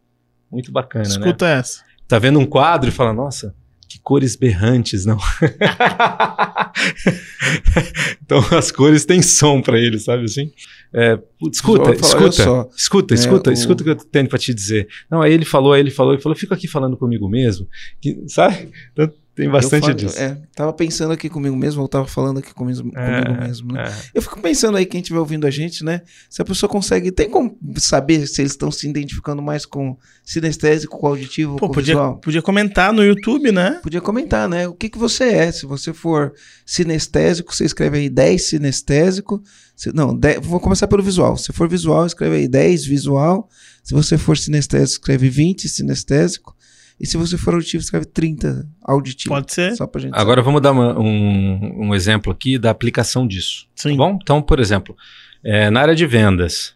muito bacana, né? Escuta essa. Tá vendo um quadro e fala, nossa, que cores berrantes, não? <laughs> então as cores têm som para ele, sabe assim? É, escuta, olha escuta, escuta, É, escuta, o- escuta o que eu tenho para te dizer. Não, aí ele falou, aí ele falou, ele falou, fica aqui falando comigo mesmo, que, sabe? Então, tem bastante falo- disso. É, tava pensando aqui comigo mesmo, ou tava falando aqui comigo, É, comigo mesmo, né? é. Eu fico pensando aí, quem estiver ouvindo a gente, né? Se a pessoa consegue. Tem como saber se eles estão se identificando mais com sinestésico, com auditivo, Pô, com podia, visual? podia comentar no YouTube, né? Podia comentar, né? O que, que você é. Se você for sinestésico, você escreve aí 10 sinestésico. Se- não, 10 vou começar pelo visual. Se for visual, escreve aí 10 visual. Se você for sinestésico, escreve 20 sinestésico. E se você for auditivo, escreve 30 auditivo. Pode ser. Só pra gente Agora vamos dar uma- um, um exemplo aqui da aplicação disso. Sim. Tá bom? Então, por exemplo, é, na área de vendas,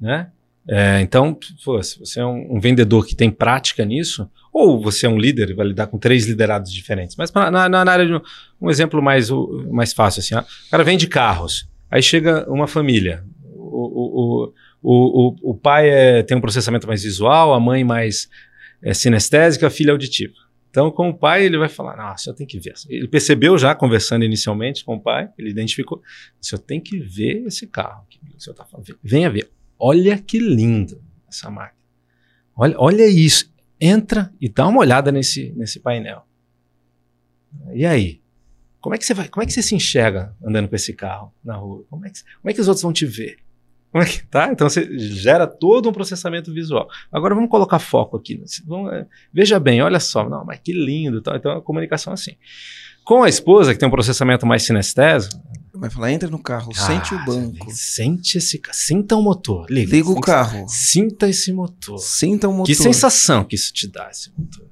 né? É, então, pô, se você é um, um vendedor que tem prática nisso, ou você é um líder e vai lidar com três liderados diferentes. Mas pra- na, na- na área de um, um exemplo mais, o- mais fácil, assim, ó, o cara vende carros, aí chega uma família, o, o, o, o, o- o pai é- tem um processamento mais visual, a mãe mais é, sinestésica, a filha auditiva. Então, com o pai, ele vai falar: Nossa, eu tenho que ver. Ele percebeu já, conversando inicialmente com o pai, ele identificou: O senhor tem que ver esse carro. que o senhor tá falando. Venha ver. Olha que lindo essa máquina. Olha, olha isso. Entra e dá uma olhada nesse, nesse painel. E aí? Como é que você vai? Como é que você se enxerga andando com esse carro na rua? Como é que, como é que os outros vão te ver? É tá? Então você gera todo um processamento visual. Agora vamos colocar foco aqui. Vamos, é, veja bem, olha só, não, mas que lindo. tal. Então a comunicação é assim. Com a esposa, que tem um processamento mais sinestésico, Vai falar, entra no carro, ah, sente o você banco. Sente esse Sinta o motor. Liga, Liga o carro. Sinta esse motor. Sinta o motor. Que sensação que isso te dá, esse motor.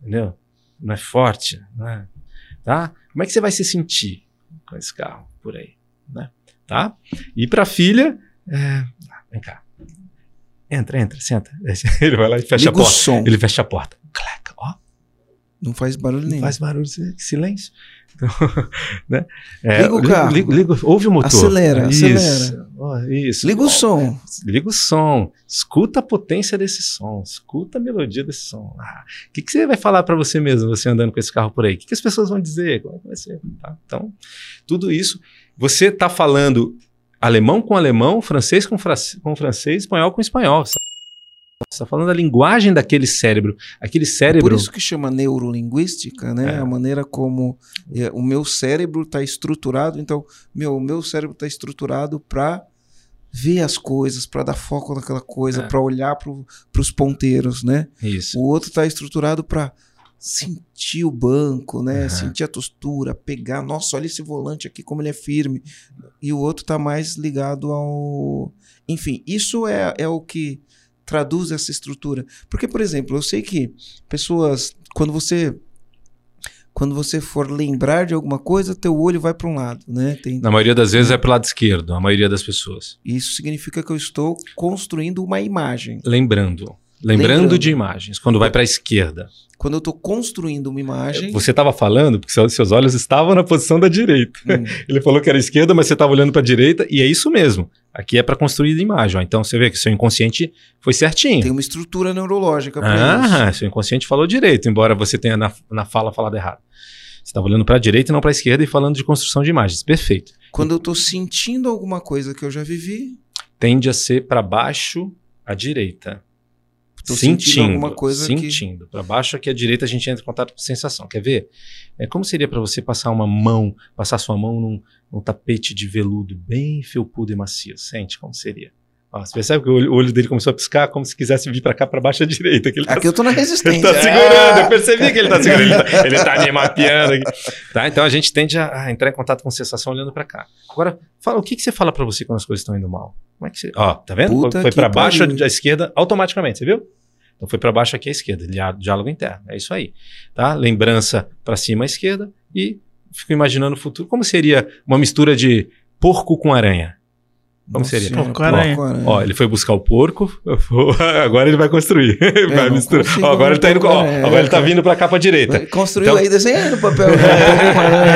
Entendeu? Não é forte, não é? Tá? Como é que você vai se sentir com esse carro por aí? Né? Tá? E pra filha, é, vem cá. Entra, entra, senta. <laughs> Ele vai lá e fecha Liga a o porta. som. Ele fecha a porta. Clac, ó, Não faz barulho não nenhum. faz barulho, si- silêncio. <laughs> Então, <laughs> né? É, Liga o carro. Liga, liga- ouve o motor. Acelera, isso, acelera. ó, isso. Liga o som. Liga o som, escuta a potência desse som, escuta a melodia desse som. Ah, O que, que você vai falar para você mesmo, você andando com esse carro por aí? O que, que as pessoas vão dizer? Como é que vai ser? Tá? Então, tudo isso, você está falando alemão com alemão, francês com, fra com francês, espanhol com espanhol. Você está falando a linguagem daquele cérebro. Aquele Por cérebro. isso que chama neurolinguística, né? É. A maneira como é, o meu cérebro está estruturado. Então, meu, o meu cérebro está estruturado para ver as coisas, para dar foco naquela coisa, É. para olhar para os ponteiros, né? Isso. O outro está estruturado para sentir o banco, né? Aham. Sentir a tostura, pegar, nossa, olha esse volante aqui como ele é firme. E o outro está mais ligado ao, enfim, isso é, é o que traduz essa estrutura. Porque, por exemplo, eu sei que pessoas, quando você quando você for lembrar de alguma coisa, teu olho vai para um lado, né? Tem, Na maioria das vezes é pro lado esquerdo, a maioria das pessoas. isso significa que eu estou construindo uma imagem. Lembrando. Lembrando, Lembrando. de imagens, quando vai para a esquerda. Quando eu estou construindo uma imagem, Você estava falando porque seus olhos estavam na posição da direita. hum, <laughs> Ele falou que era esquerda, mas você estava olhando para a direita, e é isso mesmo. Aqui é para construir imagem. ó. Então você vê que seu inconsciente foi certinho. tem uma estrutura neurológica para isso. Ah, seu inconsciente falou direito, embora você tenha na, na fala falado errado. Você estava olhando para a direita e não para a esquerda e falando de construção de imagens. Perfeito. Quando eu estou sentindo alguma coisa que eu já vivi, Tende a ser para baixo à direita. Tô sentindo alguma coisa que- sentindo. Para baixo aqui à direita a gente entra em contato com sensação. Quer ver? É, como seria para você passar uma mão, passar sua mão num, num tapete de veludo bem felpudo e macio? Sente como seria. Ó, você percebe que o olho, dele começou a piscar como se quisesse vir para cá, para baixo à direita. Que ele tá aqui eu tô na <laughs> Ele resistência. tá segurando, eu percebi que ele tá segurando. Ele tá, <laughs> ele tá me mapeando aqui. Tá? Então a gente tende a, a entrar em contato com sensação olhando pra cá. Agora, fala, o que, que você fala pra você quando as coisas estão indo mal? Como é que você. Ó, tá vendo? Puta foi pra baixo à esquerda automaticamente, você viu? Então foi pra baixo aqui à esquerda, diá- diálogo interno. É isso aí. Tá? Lembrança pra cima à esquerda e fico imaginando o futuro. Como seria uma mistura de porco com aranha? Como Nossa seria? senhora, Porco-aranha. porco-aranha. Ó, ele foi buscar o porco, <laughs> agora ele vai construir. <laughs> vai não misturar. Ó, agora ele tá indo, ó, agora ele tá vindo pra cá pra direita. Construiu Então- aí desenhando o papel. <laughs>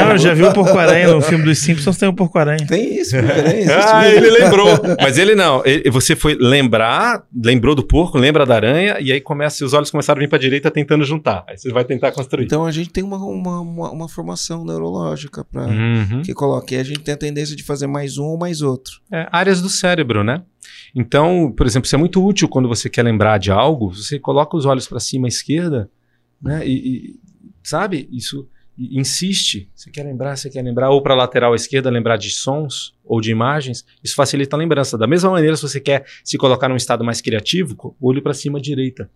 Não, eu já vi o Porco-Aranha no filme dos Simpsons, tem o Porco-Aranha. Tem isso, Ah, mesmo. ele lembrou. Mas ele não. Ele- você foi lembrar, lembrou do porco, lembra da aranha, e aí começa, os olhos começaram a vir pra direita tentando juntar. Aí você vai tentar construir. Então a gente tem uma, uma, uma, uma formação neurológica para Uhum. que coloque. E a gente tem a tendência de fazer mais um ou mais outro. É, áreas do cérebro, né? Então, por exemplo, isso é muito útil quando você quer lembrar de algo, você coloca os olhos para cima à esquerda, né? E, e, sabe, isso e insiste. Você quer lembrar, você quer lembrar, ou para lateral à esquerda, lembrar de sons ou de imagens, isso facilita a lembrança. Da mesma maneira, se você quer se colocar num estado mais criativo, olho para cima à direita.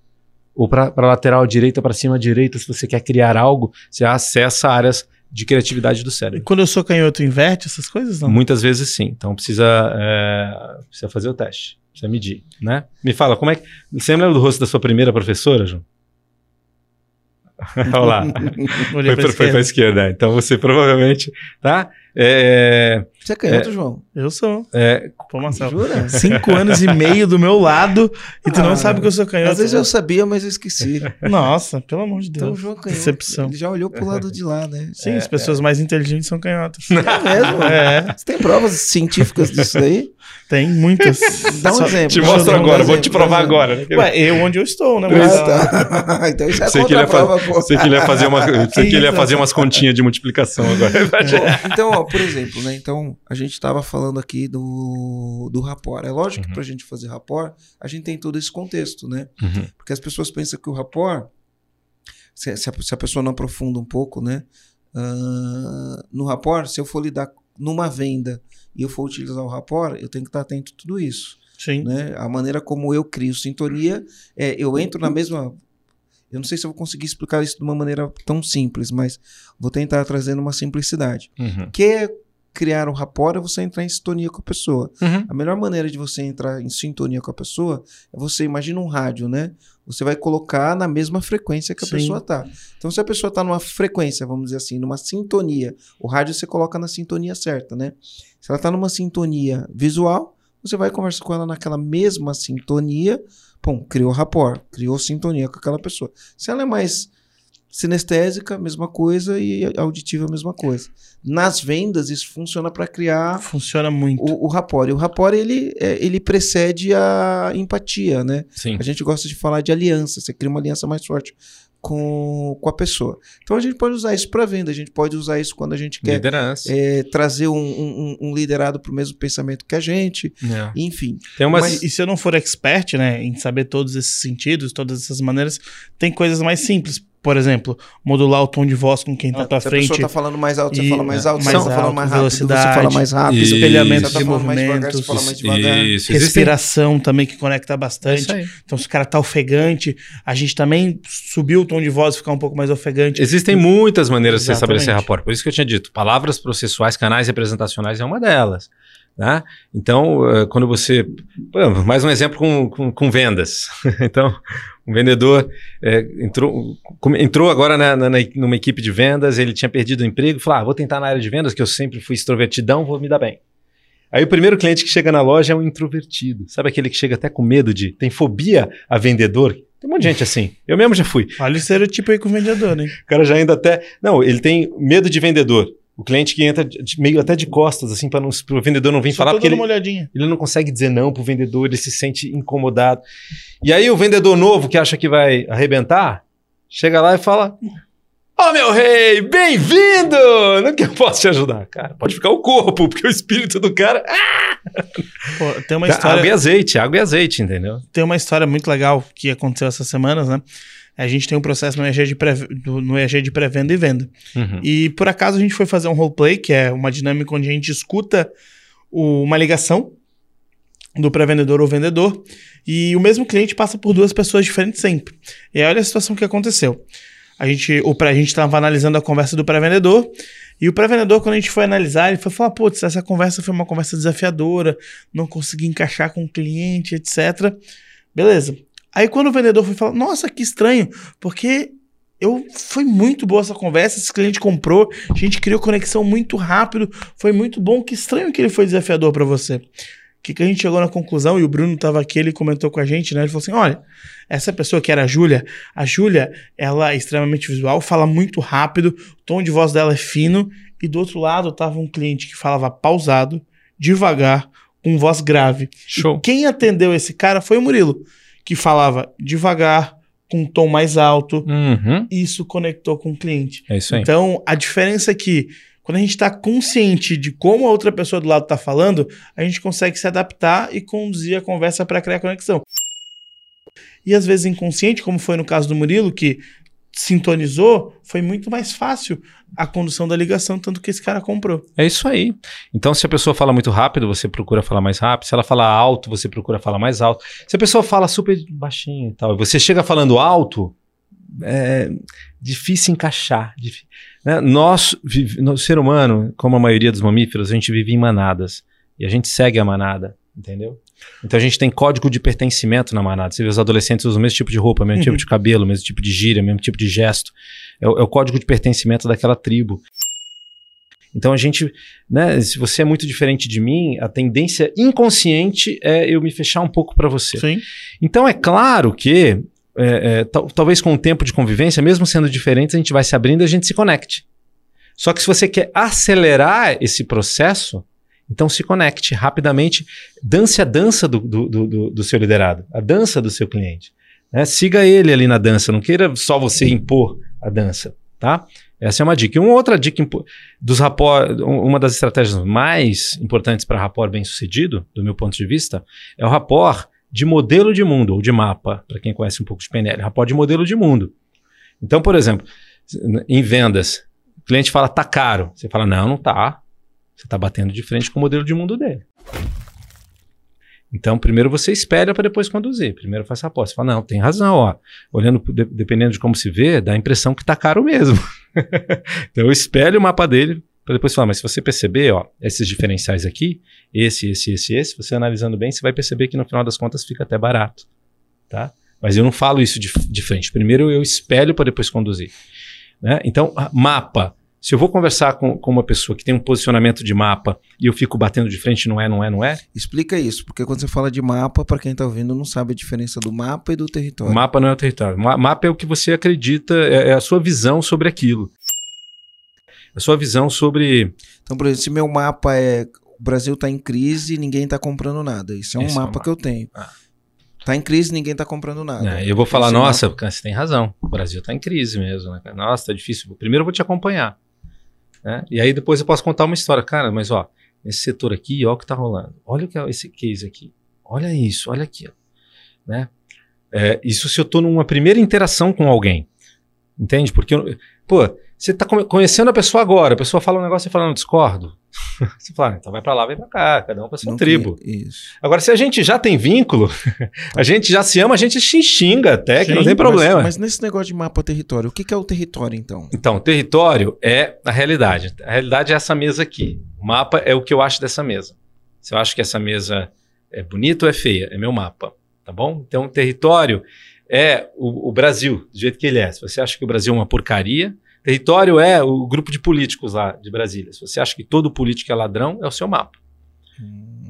Ou para lateral à direita, para cima à direita, se você quer criar algo, você acessa áreas de criatividade do E cérebro. quando eu sou canhoto, inverte essas coisas? Não. Muitas vezes sim. Então precisa, é, precisa fazer o teste. Precisa medir, né? Me fala, como é que... Você lembra do rosto da sua primeira professora, João? <laughs> Olha lá. Foi, pra- foi esquerda. esquerda. Então você provavelmente, tá? É, Você é canhoto, João? Eu sou. é, Pô, Marcelo. Jura? <laughs> Cinco anos e meio do meu lado e tu Ah, não sabe que eu sou canhoto. Às vezes eu sabia, mas eu esqueci. Nossa, pelo amor de Então Deus. João é canhoto. Decepção. Ele já olhou pro lado de lá, né? Sim, as pessoas mais inteligentes são canhotas. É mesmo? <laughs> É, Você tem provas científicas disso daí? tem muitas. Dá um Só- exemplo. te mostro dar um agora, vou exemplo, te provar agora. Né? Ué, eu onde eu estou, né? Mas, Ah, tá. então isso é Sei que, ele ia contra-prova, fa- pô. sei que ele ia fazer uma, sei que ele ia fazer umas continhas de multiplicação agora. Então, ó, por exemplo, né? Então, a gente estava falando aqui do, do rapport. É lógico Uhum. que para a gente fazer rapport, a gente tem todo esse contexto, né? Uhum. Porque as pessoas pensam que o rapport, se, se a, se a pessoa não aprofunda um pouco, né? ah, no rapport, se eu for lidar numa venda e eu for utilizar o rapport, eu tenho que estar atento a tudo isso. Sim. né? A maneira como eu crio sintonia, é, eu entro na mesma. Eu não sei se eu vou conseguir explicar isso de uma maneira tão simples, mas vou tentar trazendo uma simplicidade. Uhum. Que é criar um rapport é você entrar em sintonia com a pessoa. Uhum. A melhor maneira de você entrar em sintonia com a pessoa é você imagina um rádio, né? Você vai colocar na mesma frequência que a Sim. pessoa tá. Então, se a pessoa tá numa frequência, vamos dizer assim, numa sintonia, o rádio você coloca na sintonia certa, né? Se ela tá numa sintonia visual, você vai conversar com ela naquela mesma sintonia, pum, criou rapport, criou sintonia com aquela pessoa. Se ela é mais sinestésica, mesma coisa, e auditiva, mesma coisa. Nas vendas, isso funciona para criar Funciona muito. o, o rapport. E o rapport, ele, é, ele precede a empatia, né? Sim. A gente gosta de falar de aliança. Você cria uma aliança mais forte com, com a pessoa. Então, a gente pode usar isso para venda. A gente pode usar isso quando a gente quer Liderança. é, trazer um, um- um liderado para o mesmo pensamento que a gente. É. Enfim. Tem umas... Mas- E se eu não for expert, né, em saber todos esses sentidos, todas essas maneiras, tem coisas mais simples. Por exemplo, modular o tom de voz com quem tá pra Se a frente. pessoa tá falando mais alto, você E- fala mais alto. mais falando alto, mais rápido, você velocidade. fala mais rápido. Isso. espelhamento de falando mais devagar, movimentos. você fala mais devagar. Isso, Respiração também que conecta bastante. Então, se o cara tá ofegante, a gente também subiu o tom de voz e ficar um pouco mais ofegante. Existem muitas maneiras de você Exatamente. estabelecer rapport. Por isso que eu tinha dito, palavras processuais, canais representacionais é uma delas. Né? Então, eh, quando você. Mais um exemplo com, com, com vendas. <laughs> então, um vendedor eh, entrou, entrou agora na, na- numa equipe de vendas, ele tinha perdido o emprego, falou: ah, vou tentar na área de vendas, que eu sempre fui extrovertidão, vou me dar bem. Aí o primeiro cliente que chega na loja é um introvertido. Sabe aquele que chega até com medo de. tem fobia a vendedor? Tem um monte de gente assim. Eu mesmo já fui. Olha o estereotipo aí com o vendedor, hein? O cara já ainda até. Não, ele tem medo de vendedor. O cliente que entra de- meio até de costas, assim, para o vendedor não vir Só falar, porque ele, uma olhadinha. ele não consegue dizer não pro vendedor, ele se sente incomodado. E aí o vendedor novo que acha que vai arrebentar, chega lá e fala: Ó meu rei, bem-vindo! No que eu posso te ajudar? Cara, pode ficar o corpo, porque o espírito do cara. Ah, <laughs> Pô, tem uma água e história, azeite, água e azeite, entendeu? tem uma história muito legal que aconteceu essas semanas, né? A gente tem um processo no EG de pré, pré-venda e venda. Uhum. E por acaso a gente foi fazer um roleplay, que é uma dinâmica onde a gente escuta o- uma ligação do pré-vendedor ou vendedor, e o mesmo cliente passa por duas pessoas diferentes sempre. E aí olha a situação que aconteceu. A gente, o pré, a gente estava analisando a conversa do pré-vendedor, e o pré-vendedor, quando a gente foi analisar, ele foi falar: putz, essa conversa foi uma conversa desafiadora, não consegui encaixar com o cliente, etc. Beleza. Aí quando o vendedor foi falar: nossa, que estranho, porque eu foi muito boa essa conversa, esse cliente comprou, a gente criou conexão muito rápido, foi muito bom, que estranho que ele foi desafiador para você. O que, que a gente chegou na conclusão, e o Bruno estava aqui, ele comentou com a gente, né? Ele falou assim: olha, essa pessoa que era a Júlia, a Júlia, ela é extremamente visual, fala muito rápido, o tom de voz dela é fino, e do outro lado tava um cliente que falava pausado, devagar, com voz grave. Show. Quem atendeu esse cara foi o Murilo, que falava devagar, com um tom mais alto, Uhum. e isso conectou com o cliente. É isso aí. Então, a diferença é que quando a gente está consciente de como a outra pessoa do lado está falando, a gente consegue se adaptar e conduzir a conversa para criar conexão. E às vezes inconsciente, como foi no caso do Murilo, que sintonizou, foi muito mais fácil a condução da ligação, tanto que esse cara comprou. É isso aí. Então, se a pessoa fala muito rápido, você procura falar mais rápido. Se ela fala alto, você procura falar mais alto. Se a pessoa fala super baixinho e tal, e você chega falando alto, é difícil encaixar. difí- né? Nós, ser humano, como a maioria dos mamíferos, a gente vive em manadas. E a gente segue a manada, entendeu? Então a gente tem código de pertencimento na manada. Você vê os adolescentes usam o mesmo tipo de roupa, mesmo Uhum. tipo de cabelo, mesmo tipo de gíria, mesmo tipo de gesto. É o- é o código de pertencimento daquela tribo. Então a gente, né, se você é muito diferente de mim, a tendência inconsciente é eu me fechar um pouco para você. Sim. Então é claro que é, é, tal- talvez com o tempo de convivência, mesmo sendo diferentes, a gente vai se abrindo e a gente se conecte. Só que se você quer acelerar esse processo, então se conecte rapidamente, dance a dança do, do, do- do- seu liderado, a dança do seu cliente. né? Siga ele ali na dança, não queira só você impor a dança, tá? Essa é uma dica. E uma outra dica dos rapport, um- uma das estratégias mais importantes para rapport bem sucedido, do meu ponto de vista, é o rapport de modelo de mundo, ou de mapa, para quem conhece um pouco de PNL, rapport de modelo de mundo. Então, por exemplo, em vendas, o cliente fala, tá caro. Você fala, não, não tá. Você está batendo de frente com o modelo de mundo dele. Então, primeiro você espera para depois conduzir. Primeiro faz rapport. Você fala, não, tem razão, ó. Olhando, de- dependendo de como se vê, dá a impressão que tá caro mesmo. <laughs> então, eu espelho o mapa dele para depois falar, mas se você perceber, ó, esses diferenciais aqui, esse, esse, esse, esse, você analisando bem, você vai perceber que no final das contas fica até barato, tá? Mas eu não falo isso de, de frente. Primeiro eu espelho para depois conduzir. Né? Então, a- mapa. Se eu vou conversar com, com uma pessoa que tem um posicionamento de mapa e eu fico batendo de frente, não é, não é, não é, Explica isso, porque quando você fala de mapa, para quem tá ouvindo, não sabe a diferença do mapa e do território. mapa não é o território. Ma- Mapa é o que você acredita, é, é a sua visão sobre aquilo. A sua visão sobre. Então, por exemplo, se meu mapa é o Brasil tá em crise, ninguém tá comprando nada. Isso é um é um mapa mapa. que eu tenho. Ah. Tá em crise, ninguém tá comprando nada. né, eu vou falar, nossa, mapa- você tem razão. O Brasil está em crise mesmo. Né? Nossa, tá difícil. Primeiro eu vou te acompanhar. Né? E aí depois eu posso contar uma história. Cara, mas ó, nesse setor aqui, ó o que tá rolando. Olha o que é esse case aqui. Olha isso, olha aqui. Né? É, isso se eu tô numa primeira interação com alguém. Entende? Porque, pô, você tá conhecendo a pessoa agora, a pessoa fala um negócio e fala, não, discordo. Você fala, "Ah, então vai pra lá, vai pra cá, cada um pra sua Não tribo. tem-. Agora, se a gente já tem vínculo, <laughs> a gente já se ama, a gente se xinga até, que não Sim, tem problema. Mas, mas nesse negócio de mapa território, o que, que é o território, então? Então, território é a realidade. A realidade é essa mesa aqui. O mapa é o que eu acho dessa mesa. Se eu acho que essa mesa é bonita ou é feia, é meu mapa, tá bom? Então, território é o, o Brasil, do jeito que ele é. Se você acha que o Brasil é uma porcaria, território é o grupo de políticos lá de Brasília. Se você acha que todo político é ladrão, é o seu mapa.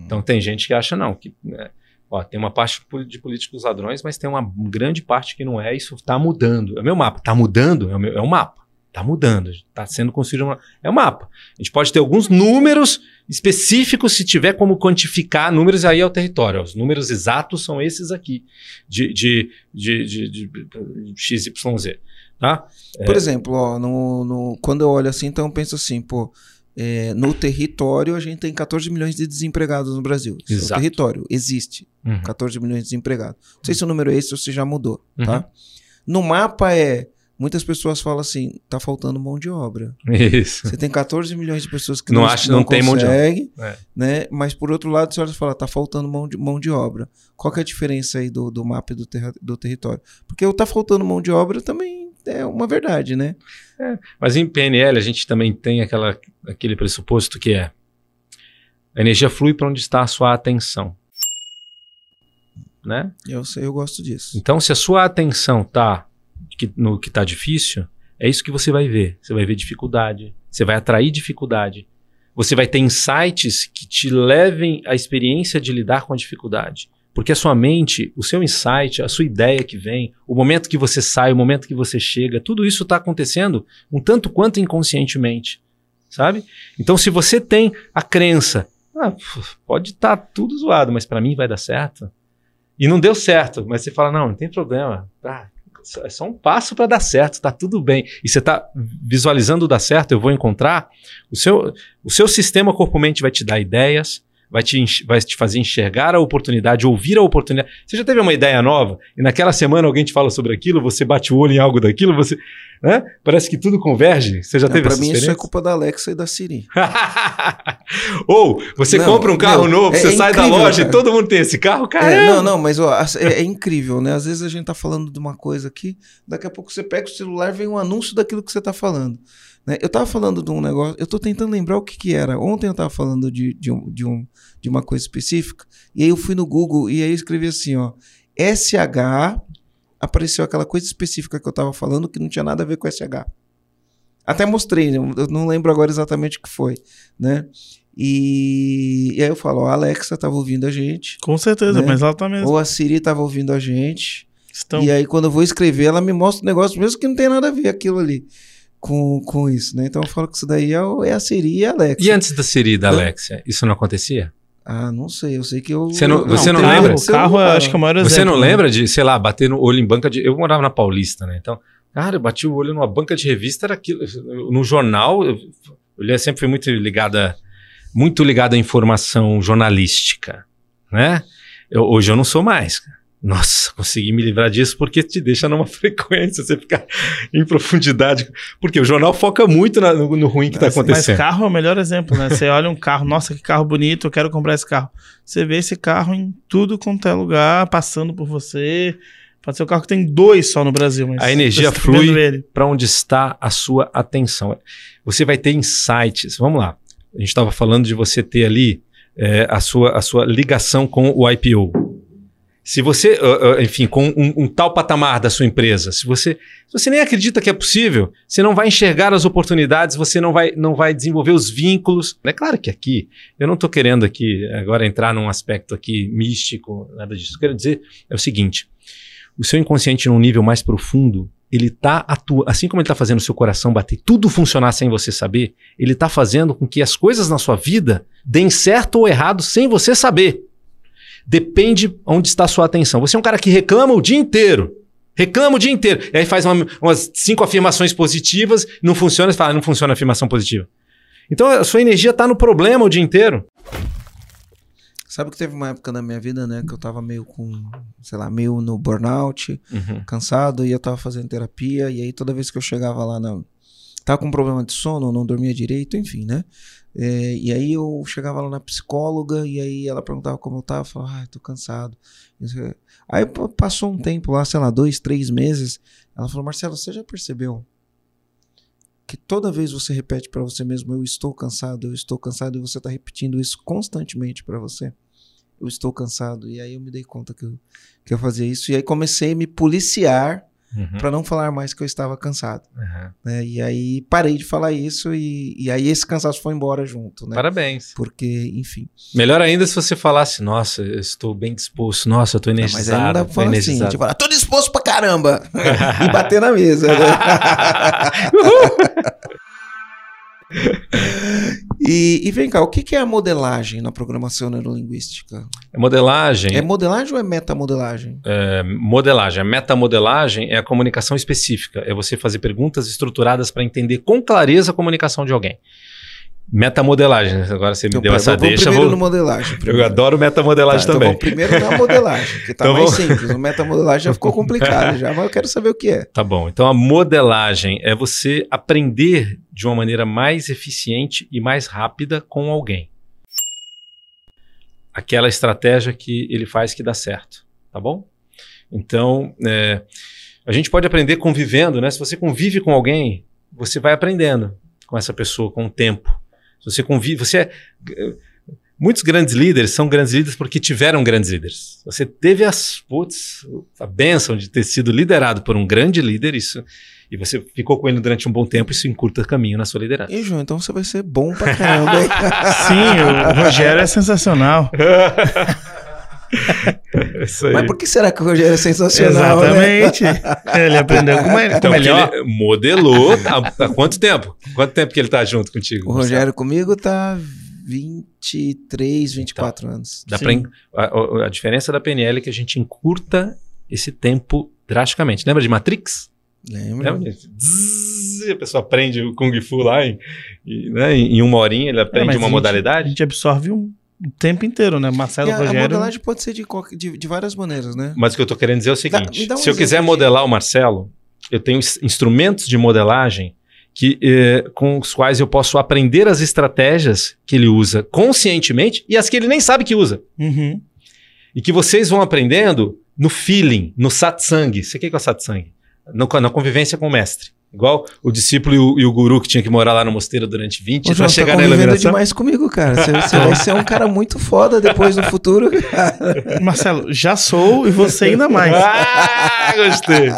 Então tem gente que acha não, que né, ó, tem uma parte de políticos ladrões, mas tem uma grande parte que não é, isso está mudando. É o meu mapa, está mudando, é o, meu, é o mapa. Está mudando, está sendo construído uma, é o mapa. A gente pode ter alguns números específicos, se tiver como quantificar números, aí é o território. Os números exatos são esses aqui, de, de, de, de, de, de XYZ. Tá? Por exemplo, ó, no, no- quando eu olho assim, então eu penso assim, pô, é, no território a gente tem 14 milhões de desempregados no Brasil. É o Exato. território, existe. Uhum. 14 milhões de desempregados. Não sei se o número é esse ou se já mudou, Uhum. tá? No mapa é... Muitas pessoas falam assim, tá faltando mão de obra. Isso. Você tem 14 milhões de pessoas que Não não, acha- não tem mão de obra. conseguem, É. né? Mas por outro lado, a senhora fala, tá faltando mão de, mão de obra. Qual que é a diferença aí do, do mapa e do, terra- do território? Porque o tá faltando mão de obra também é uma verdade, né? Mas em PNL a gente também tem aquela, aquele pressuposto que é a energia flui para onde está a sua atenção. Né? Eu sei, eu gosto disso. Então, se a sua atenção está no que está difícil, é isso que você vai ver. Você vai ver dificuldade, você vai atrair dificuldade, você vai ter insights que te levem à experiência de lidar com a dificuldade. Porque a sua mente, o seu insight, a sua ideia que vem, o momento que você sai, o momento que você chega, tudo isso está acontecendo um tanto quanto inconscientemente, sabe? Então, se você tem a crença, ah, pode estar tudo zoado, mas para mim vai dar certo. E não deu certo, mas você fala, não, não tem problema. Ah, é só um passo para dar certo, tá tudo bem. E você está visualizando dar certo, eu vou encontrar. O seu, o seu sistema corpo-mente vai te dar ideias, vai te, vai te fazer enxergar a oportunidade, ouvir a oportunidade. Você já teve uma ideia nova e naquela semana alguém te fala sobre aquilo, você bate o olho em algo daquilo, você. Né? Parece que tudo converge. Você já teve Para essa mim, isso é culpa da Alexa e da Siri. <laughs> Ou você Não, compra um carro meu, novo, é você sai da incrível, loja e cara. todo mundo tem esse carro, cara. É, não, não, mas ó, é, é incrível, né? Às vezes a gente tá falando de uma coisa aqui, daqui a pouco você pega o celular e vem um anúncio daquilo que você tá falando. Né? Eu tava falando de um negócio, eu tô tentando lembrar o que que era. Ontem eu tava falando de, de, um, de, um, de uma coisa específica, e aí eu fui no Google e aí eu escrevi assim, ó, SH, apareceu aquela coisa específica que eu tava falando que não tinha nada a ver com SH. Até mostrei, eu não lembro agora exatamente o que foi, né? E, e aí eu falo, ó, a Alexa tava ouvindo a gente, Com certeza, Né? mas ela tá mesmo. ou a Siri tava ouvindo a gente. Estão. E aí, quando eu vou escrever, ela me mostra um negócio mesmo que não tem nada a ver aquilo ali com, com isso, né? Então eu falo que isso daí é, o- é a Siri e a Alexa. E antes da Siri e da? Alexia, isso não acontecia? Ah, não sei, eu sei que eu. Você não- você não tem lembra? O carro, eu acho que é o maior Você exemplo, não né? lembra de, sei lá, bater no olho em banca de. Eu morava na Paulista, né? Então, cara, eu bati o olho numa banca de revista, era aquilo. No jornal, eu, eu sempre fui muito ligada, muito ligado à informação jornalística, né? Eu- hoje eu não sou mais. cara. Nossa, consegui me livrar disso porque te deixa numa <laughs> frequência, você fica em profundidade. Porque o jornal foca muito na- no, no ruim que está Mas- mas acontecendo. carro é o melhor exemplo, né? Você olha um carro, nossa, que carro bonito, eu quero comprar esse carro. Você vê esse carro em tudo quanto é lugar, passando por você. Pode ser um carro que tem dois só no Brasil, mas A energia flui. para onde está a sua atenção. Você vai ter insights. Vamos lá. A gente estava falando de você ter ali é, a, sua, a sua ligação com o IPO. Se você, ah, ah, enfim, com um, um tal patamar da sua empresa, se você, se você nem acredita que é possível, você não vai enxergar as oportunidades, você não vai, não vai desenvolver os vínculos. É claro que aqui, eu não estou querendo aqui agora entrar num aspecto aqui místico, nada disso. Eu quero dizer é o seguinte: o seu inconsciente num nível mais profundo, ele tá atuando, assim como ele está fazendo o seu coração bater, tudo funcionar sem você saber, ele está fazendo com que as coisas na sua vida deem certo ou errado sem você saber. Depende onde está a sua atenção. Você é um cara que reclama o dia inteiro. Reclama o dia inteiro. E aí faz uma- umas cinco afirmações positivas, não funciona, você fala, "Ah, não funciona a afirmação positiva. Então a sua energia está no problema o dia inteiro. Sabe que teve uma época na minha vida, né, que eu tava meio com, sei lá, meio no burnout, Uhum. cansado, e eu tava fazendo terapia, e aí toda vez que eu chegava lá na. Tava com problema de sono, não dormia direito, enfim, né? É, e aí eu chegava lá na psicóloga, e aí ela perguntava como eu tava, eu falava, ai, tô cansado. Aí pa- passou um tempo lá, sei lá, dois, três meses, ela falou, Marcelo, você já percebeu que toda vez você repete pra você mesmo, eu estou cansado, eu estou cansado, e você tá repetindo isso constantemente pra você? Eu estou cansado. E aí eu me dei conta que eu, que eu fazia isso, e aí comecei a me policiar Uhum. Pra não falar mais que eu estava cansado. Uhum. né? E aí parei de falar isso e, e aí esse cansaço foi embora junto, né? Parabéns. Porque, enfim. Melhor ainda se você falasse, nossa, eu estou bem disposto, nossa, eu estou Não, mas não energizado. dá pra tô falar assim, tipo, falar, tô disposto pra caramba! <laughs> e bater na mesa. né? <laughs> <laughs> <laughs> e, e vem cá, o que que é a modelagem na programação neurolinguística? Modelagem, É modelagem ou é metamodelagem? é, modelagem, a metamodelagem é a comunicação específica, é você fazer perguntas estruturadas para entender com clareza a comunicação de alguém. Metamodelagem, agora você me Então, deu essa vamos deixa, primeiro vou... no modelagem. <laughs> eu primeiro. adoro metamodelagem Tá, então também. vamos primeiro na modelagem, que tá Então mais vamos- simples. O metamodelagem já ficou complicado <laughs> já, mas eu quero saber o que é. Tá bom. Então a modelagem é você aprender de uma maneira mais eficiente e mais rápida com alguém. Aquela estratégia que ele faz que dá certo, tá bom? Então, é, a gente pode aprender convivendo, né? Se você convive com alguém, você vai aprendendo com essa pessoa com o tempo. Se você convive, você é, Muitos grandes líderes são grandes líderes porque tiveram grandes líderes. Você teve as, putz, a bênção de ter sido liderado por um grande líder, isso, e você ficou com ele durante um bom tempo, isso encurta caminho na sua liderança. E, João, então você vai ser bom pra caramba? <laughs> Sim, o Rogério é sensacional. <laughs> isso aí. Mas por que será que o Rogério é sensacional, né? Exatamente. Ele aprendeu com, com Então, melhor. que ele modelou há, há quanto tempo? Quanto tempo que ele está junto contigo? O Rogério comigo tá 23, 24 Então. anos. Dá pra, a, a- a diferença da PNL é que a gente encurta esse tempo drasticamente. Lembra de Matrix? Lembra? Lembra? Zzz, a pessoa aprende o Kung Fu lá em, né, em uma horinha, ele É, aprende mas uma a gente- modalidade. A gente absorve um, o tempo inteiro, né? Marcelo E a, a Rogério. modelagem pode ser de, qualquer- de, de várias maneiras, né? Mas o que eu tô querendo dizer é o seguinte: me dá um se eu quiser de- modelar o Marcelo, eu tenho ins- instrumentos de modelagem que, eh, com os quais eu posso aprender as estratégias que ele usa conscientemente e as que ele nem sabe que usa. Uhum. E que vocês vão aprendendo no feeling, no satsang. Você o que é o satsang? No- na convivência com o mestre. Igual o discípulo e o, e o guru que tinha que morar lá no mosteiro durante 20 Ô, anos você chegar tá convivendo demais comigo, cara. Você, você vai ser um cara muito foda depois no futuro. <laughs> Marcelo, já sou e você ainda mais. Ah, gostei.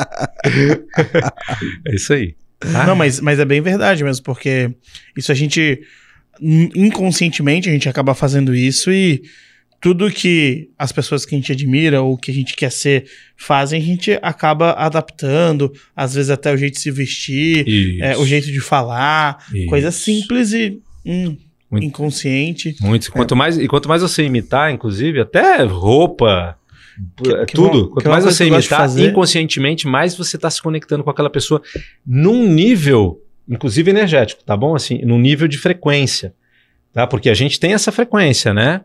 é isso aí. tá? Não, mas, mas é bem verdade mesmo, porque isso a gente, in- inconscientemente, a gente acaba fazendo isso e tudo que as pessoas que a gente admira ou que a gente quer ser fazem, a gente acaba adaptando, às vezes até o jeito de se vestir, é, o jeito de falar, isso. coisa simples e hum, Muito- inconsciente. Muito. Quanto mais, e quanto mais você imitar, inclusive, até roupa, Que- é, que tudo. uma- quanto mais você imitar inconscientemente, mais você está se conectando com aquela pessoa num nível, inclusive energético, tá bom? Assim, num nível de frequência, tá? Porque a gente tem essa frequência, né?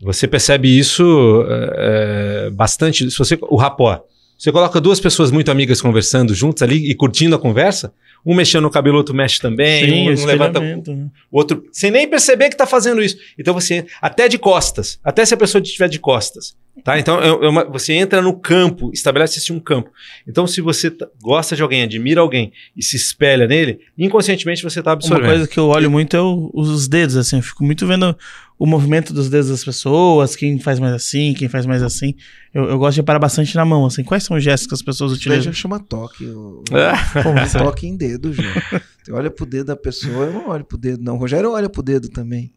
Você percebe isso é, bastante. Se você, o rapó. Você coloca duas pessoas muito amigas conversando juntas ali e curtindo a conversa, um mexendo no cabelo, outro mexe também, Sim, um, um levanta né? o outro sem nem perceber que tá fazendo isso. Então você, até de costas, até se a pessoa estiver de costas, tá? Então é, é uma- você entra no campo, estabelece-se um campo. Então se você gosta de alguém, admira alguém e se espelha nele, inconscientemente você tá Uma absorvendo. coisa que eu olho muito é o- os dedos, assim. Eu fico muito vendo o movimento dos dedos das pessoas, quem faz mais assim, quem faz mais assim. Eu, eu gosto de parar bastante na mão, assim. Quais são os gestos que as pessoas Isso daí já utilizam? chama toque. Pô, o Marcelo, <laughs> toque em dedo, João. Você olha pro dedo da pessoa, eu não olho pro dedo, não. O Rogério olha pro dedo também.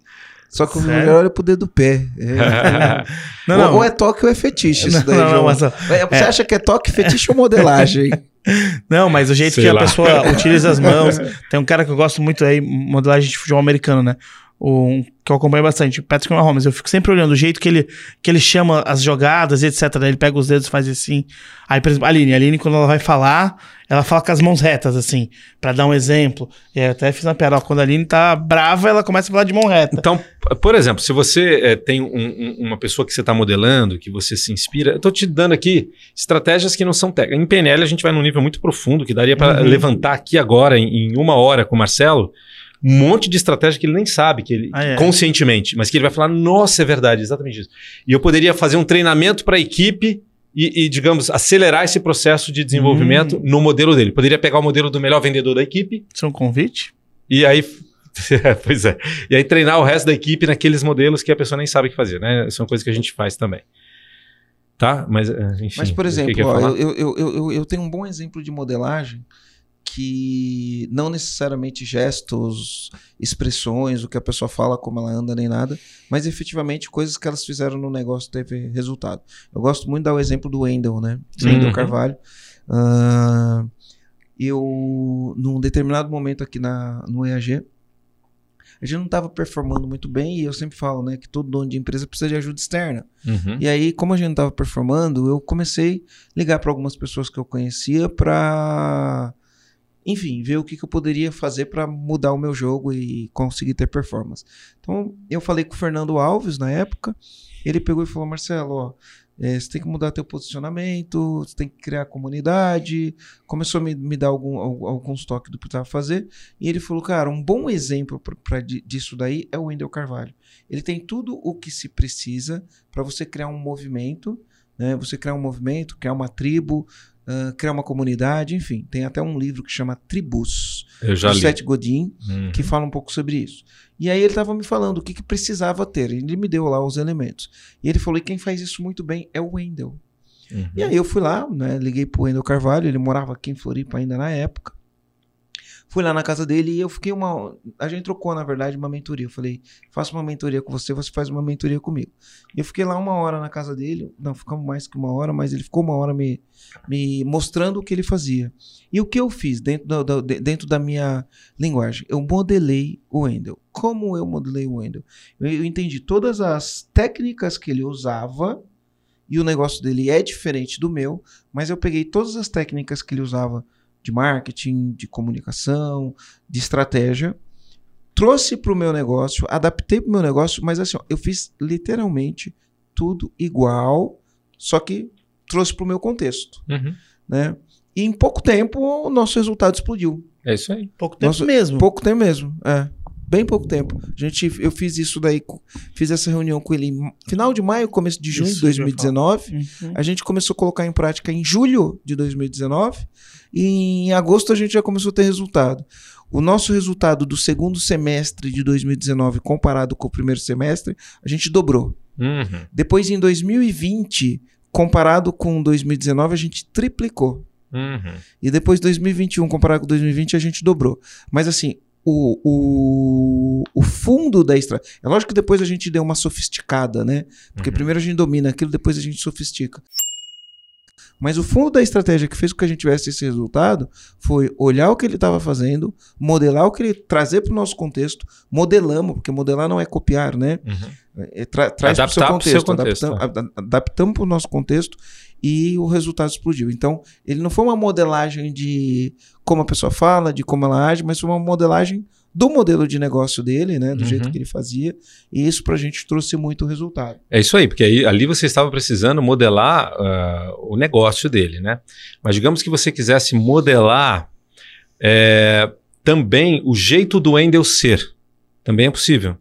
Só que o Sério? Rogério olha pro dedo do pé. É. <laughs> Não, ou, não. ou é toque ou é fetiche isso <laughs> Não, daí, não, não, João. Marcelo. É, Você acha que é toque, fetiche ou modelagem? <laughs> Não, mas o jeito Sei que lá. a pessoa utiliza as mãos. Tem um cara que eu gosto muito aí, modelagem de futebol americano, né? O, que eu acompanho bastante, o Patrick Mahomes, eu fico sempre olhando o jeito que ele, que ele chama as jogadas etc. Né? Ele pega os dedos e faz assim. Aí, por exemplo, a Aline, a Aline, quando ela vai falar, ela fala com as mãos retas, assim, para dar um exemplo. E eu até fiz uma piada, ó, quando a Aline tá brava, ela começa a falar de mão reta. Então, por exemplo, se você é, tem um, um, uma pessoa que você está modelando, que você se inspira, eu tô te dando aqui estratégias que não são técnicas. Em PNL a gente vai num nível muito profundo, que daria para uhum. levantar aqui agora, em, em uma hora com o Marcelo, um monte de estratégia que ele nem sabe, que ele ah, é. conscientemente, mas que ele vai falar: nossa, é verdade, exatamente isso. E eu poderia fazer um treinamento para a equipe e, e, digamos, acelerar esse processo de desenvolvimento hum. no modelo dele. Poderia pegar o modelo do melhor vendedor da equipe. Isso é um convite? E aí. <laughs> pois é. E aí treinar o resto da equipe naqueles modelos que a pessoa nem sabe o que fazer, né? Isso é uma coisa que a gente faz também. Tá? Mas, eh, enfim. Mas, por exemplo, que que ó, eu, eu, eu, eu tenho um bom exemplo de modelagem que não necessariamente gestos, expressões, o que a pessoa fala, como ela anda, nem nada, mas efetivamente coisas que elas fizeram no negócio teve resultado. Eu gosto muito de dar o exemplo do Wendel, né? Sim. Wendel Carvalho. Uh, eu, num determinado momento aqui na, no EAG, a gente não estava performando muito bem e eu sempre falo, né, que todo dono de empresa precisa de ajuda externa. Uhum. E aí, como a gente não estava performando, eu comecei a ligar para algumas pessoas que eu conhecia para enfim, ver o que, que eu poderia fazer para mudar o meu jogo e conseguir ter performance. Então, eu falei com o Fernando Alves na época, ele pegou e falou: Marcelo, ó, é, você tem que mudar teu posicionamento, você tem que criar comunidade. Começou a me, me dar algum, alguns toques do que precisava fazer. E ele falou, cara, um bom exemplo pra, pra, disso daí é o Wendel Carvalho. Ele tem tudo o que se precisa para você criar um movimento, né? Você criar um movimento, criar uma tribo, uh, criar uma comunidade, enfim. Tem até um livro que chama Tribus, Eu já do Seth Godin, uhum. que fala um pouco sobre isso. E aí ele estava me falando o que, que precisava ter. Ele me deu lá os elementos. E ele falou: e quem faz isso muito bem é o Wendell. Uhum. E aí eu fui lá, né, liguei pro Wendell Carvalho, ele morava aqui em Floripa ainda na época. Fui lá na casa dele e eu fiquei uma. A gente trocou, na verdade, uma mentoria. Eu falei, faço uma mentoria com você, você faz uma mentoria comigo. Eu fiquei lá uma hora na casa dele. Não, ficamos mais que uma hora, mas ele ficou uma hora me, me mostrando o que ele fazia. E o que eu fiz dentro da, da dentro da minha linguagem? Eu modelei o Wendel. Como eu modelei o Wendel? Eu, eu entendi todas as técnicas que ele usava e o negócio dele é diferente do meu, mas eu peguei todas as técnicas que ele usava de marketing, de comunicação, de estratégia. Trouxe para o meu negócio, adaptei para o meu negócio, mas assim, ó, eu fiz literalmente tudo igual, só que trouxe para o meu contexto. Uhum. Né? E em pouco tempo o nosso resultado explodiu. É isso aí. Pouco tempo nosso, mesmo. Pouco tempo mesmo. É bem pouco tempo. A gente, eu fiz isso daí, fiz essa reunião com ele final de maio, começo de junho de 2019. Uhum. A gente começou a colocar em prática em julho de 2019 e em agosto a gente já começou a ter resultado. O nosso resultado do segundo semestre de 2019 comparado com o primeiro semestre, a gente dobrou. Uhum. Depois em 2020, comparado com 2019, a gente triplicou. Uhum. E depois 2021, comparado com 2020, a gente dobrou. Mas assim, o, o, o fundo da estratégia. É lógico que depois a gente deu uma sofisticada, né? Porque uhum. primeiro a gente domina aquilo, depois a gente sofistica. Mas o fundo da estratégia que fez com que a gente tivesse esse resultado foi olhar o que ele estava fazendo, modelar o que ele trazer para o nosso contexto, modelamos, porque modelar não é copiar, né? Uhum. É, tra traz para o seu contexto, contexto adaptamos, é. adaptamos para o nosso contexto e o resultado explodiu. Então, ele não foi uma modelagem de como a pessoa fala, de como ela age, mas foi uma modelagem do modelo de negócio dele, né, do uhum. jeito que ele fazia, e isso para a gente trouxe muito resultado. É isso aí, porque aí, ali você estava precisando modelar uh, o negócio dele, né? Mas digamos que você quisesse modelar é, também o jeito do Endel ser, também é possível,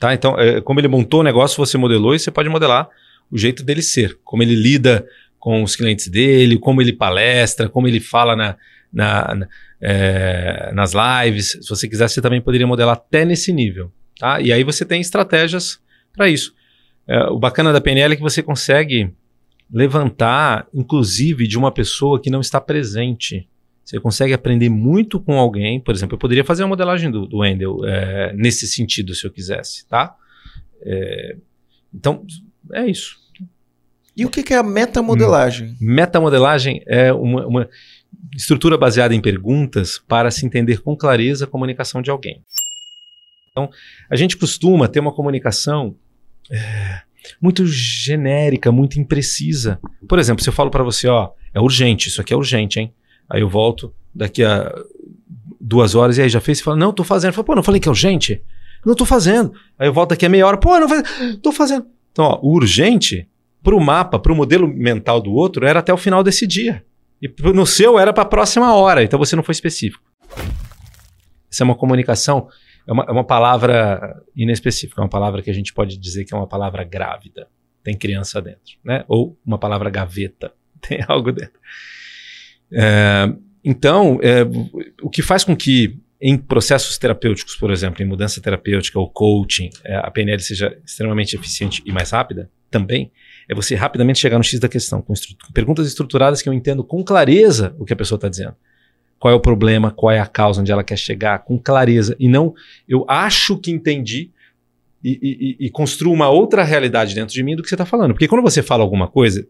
tá? Então, é, como ele montou o negócio, você modelou e você pode modelar o jeito dele ser, como ele lida com os clientes dele, como ele palestra, como ele fala na, na, na é, nas lives. Se você quiser, você também poderia modelar até nesse nível. Tá? E aí você tem estratégias para isso. É, o bacana da PNL é que você consegue levantar, inclusive, de uma pessoa que não está presente. Você consegue aprender muito com alguém. Por exemplo, eu poderia fazer uma modelagem do, do Wendel é, nesse sentido, se eu quisesse, tá? É, então, é isso. E o que é a metamodelagem? Metamodelagem é uma, uma estrutura baseada em perguntas para se entender com clareza a comunicação de alguém. Então, a gente costuma ter uma comunicação é, muito genérica, muito imprecisa. Por exemplo, se eu falo para você, ó, é urgente, isso aqui é urgente, hein? Aí eu volto daqui a duas horas e aí já fez? Você fala, não, tô fazendo. Eu falo, pô, não falei que é urgente? Não tô fazendo. Aí eu volto daqui a meia hora, pô, não faz... tô fazendo. Então, ó, o urgente, pro mapa, pro modelo mental do outro, era até o final desse dia. E no seu era para a próxima hora, então você não foi específico. Isso é uma comunicação, é uma, é uma palavra inespecífica, é uma palavra que a gente pode dizer que é uma palavra grávida. Tem criança dentro, né? Ou uma palavra gaveta, <laughs> tem algo dentro. É, então, é, o que faz com que em processos terapêuticos, por exemplo, em mudança terapêutica ou coaching, é, a PNL seja extremamente eficiente e mais rápida, também, é você rapidamente chegar no X da questão, com, com perguntas estruturadas que eu entendo com clareza o que a pessoa está dizendo. Qual é o problema, qual é a causa, onde ela quer chegar, com clareza. E não, eu acho que entendi e, e, e construo uma outra realidade dentro de mim do que você está falando. Porque quando você fala alguma coisa,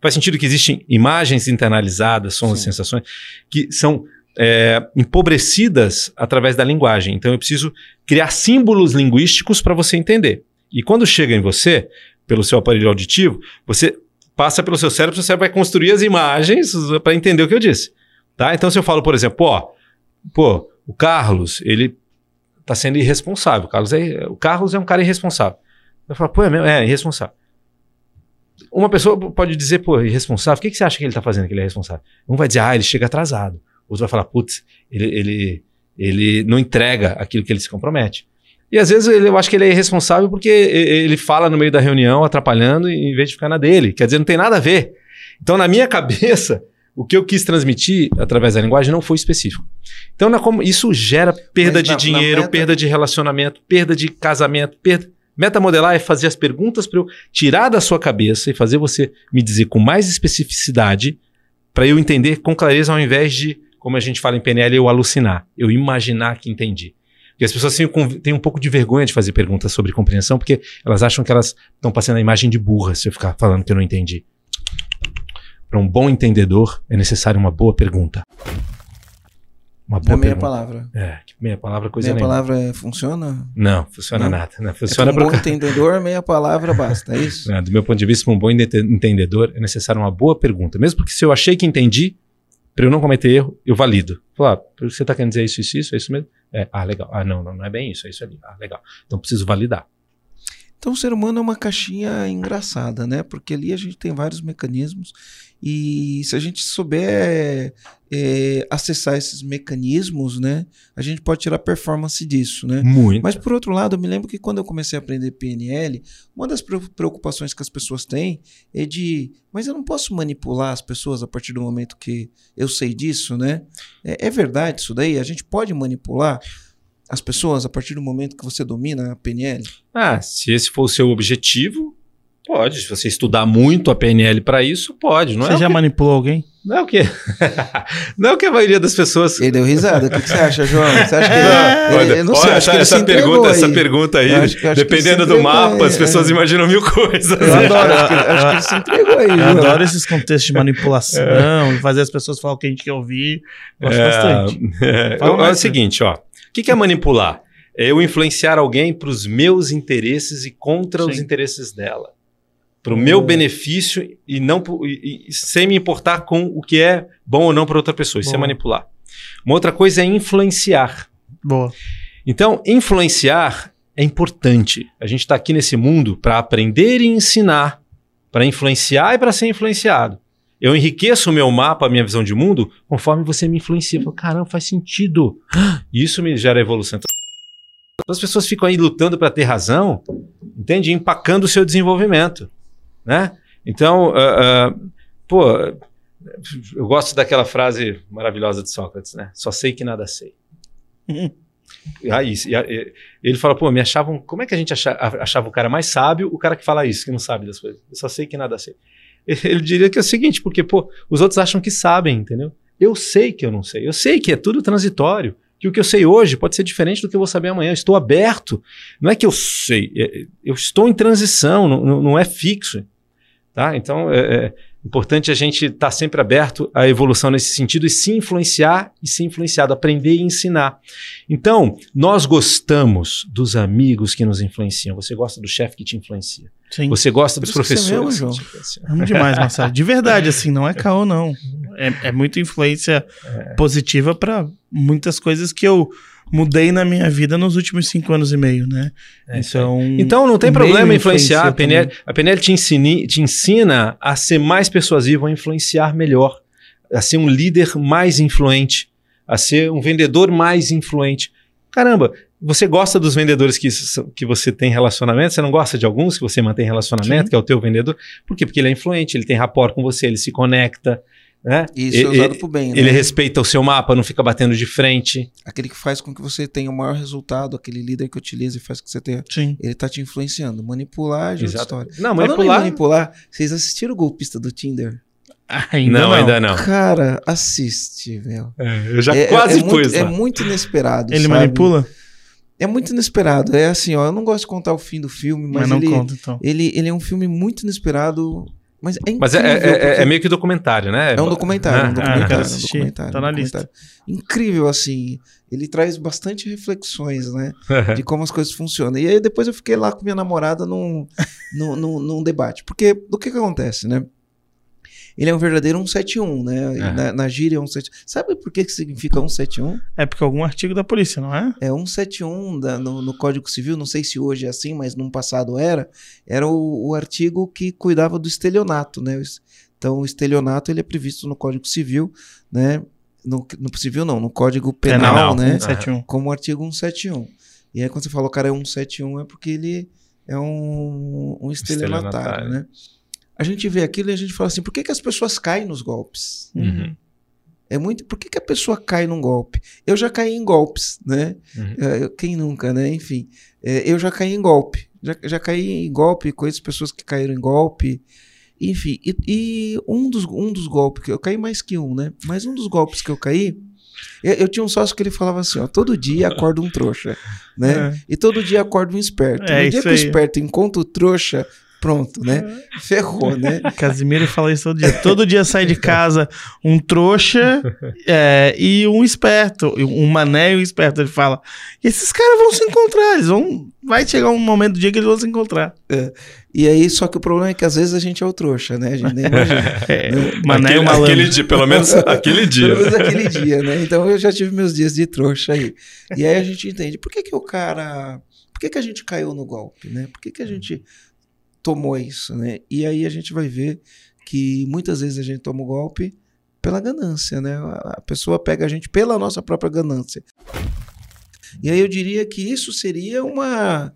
faz sentido que existem imagens internalizadas, sons e sensações, que são é, empobrecidas através da linguagem. Então eu preciso criar símbolos linguísticos para você entender. E quando chega em você, pelo seu aparelho auditivo, você passa pelo seu cérebro, cérebro vai construir as imagens para entender o que eu disse. Tá? Então, se eu falo, por exemplo, ó, pô, o Carlos, ele tá sendo irresponsável. O Carlos é, o Carlos é um cara irresponsável. Eu falo, pô, é, mesmo? é irresponsável. Uma pessoa pode dizer, pô, irresponsável, o que, que você acha que ele tá fazendo que ele é responsável? Um vai dizer, ah, ele chega atrasado. Outro vai falar, putz, ele, ele, ele não entrega aquilo que ele se compromete. E às vezes ele, eu acho que ele é irresponsável porque ele fala no meio da reunião, atrapalhando, em vez de ficar na dele. Quer dizer, não tem nada a ver. Então, na minha <laughs> cabeça, o que eu quis transmitir através da linguagem não foi específico. Então, na, como, isso gera perda Mas de na- dinheiro, na meta- perda de relacionamento, perda de casamento, perda. Metamodelar é fazer as perguntas para eu tirar da sua cabeça e fazer você me dizer com mais especificidade para eu entender com clareza ao invés de, como a gente fala em PNL, eu alucinar, eu imaginar que entendi. Porque as pessoas têm, têm um pouco de vergonha de fazer perguntas sobre compreensão, porque elas acham que elas estão passando a imagem de burra se eu ficar falando que eu não entendi. Para um bom entendedor, é necessário uma boa pergunta. Uma boa meia pergunta. palavra. É, meia palavra coisa meia nenhuma. palavra é- funciona? Não, funciona Não? nada. Não, É funciona para um bom entendedor, meia palavra basta, é isso? <laughs> É, do meu ponto de vista, para um bom ente- entendedor, é necessário uma boa pergunta. Mesmo porque se eu achei que entendi, para eu não cometer erro, eu valido. Falar, ah, você está querendo dizer isso, isso, isso, é isso mesmo? É, ah, legal. Ah, não, não, não é bem isso, é isso ali. Ah, legal. Então preciso validar. Então, o ser humano é uma caixinha engraçada, né? Porque ali a gente tem vários mecanismos e se a gente souber é, acessar esses mecanismos, né? A gente pode tirar performance disso, né? Muito. Mas por outro lado, eu me lembro que quando eu comecei a aprender PNL, uma das pre- preocupações que as pessoas têm é de, mas eu não posso manipular as pessoas a partir do momento que eu sei disso, né? É, é verdade isso daí? A gente pode manipular as pessoas a partir do momento que você domina a PNL? Ah, se esse for o seu objetivo, pode. Se você estudar muito a PNL para isso, pode. Não Você é, já que, manipulou alguém? não é o que. <laughs> não é o que a maioria das pessoas. Ele deu risada. O que, que você acha, João? Você acha que <laughs> Não, ele, eu não sei, olha, essa, que ele essa pergunta, essa aí. pergunta aí, Eu acho que- acho dependendo do mapa, aí, as pessoas é. imanam mil coisas. Eu adoro, acho que, acho que ele se entregou aí, Eu João. adoro esses contextos de manipulação, de fazer as pessoas falar o que a gente quer ouvir. Gosto bastante. É, <laughs> Fala é o seguinte, ó. O que, que é manipular? É eu influenciar alguém para os meus interesses e contra os Sim. interesses dela. Para o meu benefício e não e- e sem me importar com o que é bom ou não para outra pessoa. Isso é manipular. Uma outra coisa é influenciar. Boa. Então, influenciar é importante. A gente está aqui nesse mundo para aprender e ensinar, para influenciar e para ser influenciado. Eu enriqueço o meu mapa, a minha visão de mundo, conforme você me influencia. Eu falo, caramba, faz sentido. <gasps> Isso me gera evolução. Então, as pessoas ficam aí lutando para ter razão, entende? Empacando o seu desenvolvimento, né? Então, ah, ah, pô, eu gosto daquela frase maravilhosa de Sócrates, né? Só sei que nada sei. Uhum. <laughs> Ah, ele fala, pô, me achavam. Como é que a gente acha- achava o cara mais sábio, o cara que fala isso, que não sabe das coisas? Eu só sei que nada sei. Ele diria que é o seguinte, porque, pô, os outros acham que sabem, entendeu? Eu sei que eu não sei. Eu sei que é tudo transitório. Que o que eu sei hoje pode ser diferente do que eu vou saber amanhã. Eu estou aberto. Não é que eu sei, é- eu estou em transição, não- não é fixo. Tá? Então, é- é, Importante a gente estar sempre aberto à evolução nesse sentido e se influenciar e ser influenciado, aprender e ensinar. Então, nós gostamos dos amigos que nos influenciam. Você gosta do chefe que te influencia. Sim. Você gosta dos você é professores. te influenciam. Amo demais, Marcelo. De verdade, assim, não é caô, não. É, é muita influência positiva para muitas coisas que eu mudei na minha vida nos últimos cinco anos e meio, né? É então, Então não tem problema influenciar. A PNL, a PNL te, ensine- te ensina a ser mais persuasivo, a influenciar melhor, a ser um líder mais influente, a ser um vendedor mais influente. Caramba, você gosta dos vendedores que, que você tem relacionamento? Você não gosta de alguns que você mantém relacionamento, Sim. que é o teu vendedor? Por quê? Porque ele é influente, ele tem rapport com você, ele se conecta. Né? Isso é usado pro bem, né? Ele respeita o seu mapa, não fica batendo de frente. Aquele que faz com que você tenha o maior resultado, aquele líder que utiliza e faz com que você tenha. Sim. Ele tá te influenciando. Manipular é outra história. Não, manipular. manipular, vocês assistiram o golpista do Tinder? Ainda Não, não, ainda não. Cara, assiste, meu. É, eu já é, quase é, é pus muito, é muito inesperado. Ele sabe? manipula? É muito inesperado. É assim, ó. Eu não gosto de contar o fim do filme, Mas, mas, não ele, conta, então. ele, ele é um filme muito inesperado. Mas é Mas é, é- é- é meio que documentário, né? É um documentário, um Ah, Ah, eu documentário, quero um assistir. documentário, Tá na um documentário. Incrível, assim. Ele traz bastante reflexões, né? <laughs> De como as coisas funcionam. E aí depois eu fiquei lá com minha namorada num, num, num, num debate. Porque do que que acontece, né? Ele é um verdadeiro 171, né? E É. Na, na gíria é 171. Sabe por que que significa 171? É porque algum artigo da polícia, não é? É 171 da, no, no Código Civil, não sei se hoje é assim, mas no passado era. Era o, o artigo que cuidava do estelionato, né? Então, o estelionato ele é previsto no Código Civil, né? No, no civil não, no Código Penal, Penal, né? 171. Como artigo 171. E aí, quando você fala o cara é 171, é porque ele é um, um estelionatário, Estelionatário. né? A gente vê aquilo e a gente fala assim, por que, que as pessoas caem nos golpes? Uhum. É muito. Por que, que a pessoa cai num golpe? Eu já caí em golpes, né? Uhum. É, eu- quem nunca, né? Enfim, é, eu já caí em golpe. Já, já caí em golpe, conheço pessoas que caíram em golpe. Enfim, e, e um, dos, um dos golpes que eu caí mais que um, né? Mas um dos golpes que eu caí, eu, eu tinha um sócio que ele falava assim: ó, todo dia acorda um trouxa, né? <laughs> É. E todo dia acorda um esperto. É no dia que o esperto encontra o trouxa, pronto, né? Ferrou, né? <laughs> Casimiro fala isso todo dia. Todo dia sai de casa um trouxa é, e um esperto. Um mané e um esperto. Ele fala. E esses caras vão se encontrar. Eles vão. Vai chegar um momento do dia que eles vão se encontrar. E aí, só que o problema é que às vezes a gente é o trouxa, né? A gente nem <laughs> imagina. É, Né? mané aquele, o malandro. aquele dia, pelo menos <laughs> aquele dia. Pelo menos aquele dia, né? Então eu já tive meus dias de trouxa aí. E aí a gente entende por que, que o cara. Por que, que a gente caiu no golpe, né? Por que, que a gente tomou isso, né? E aí a gente vai ver que muitas vezes a gente toma o golpe pela ganância, né? A pessoa pega a gente pela nossa própria ganância. E aí eu diria que isso seria uma,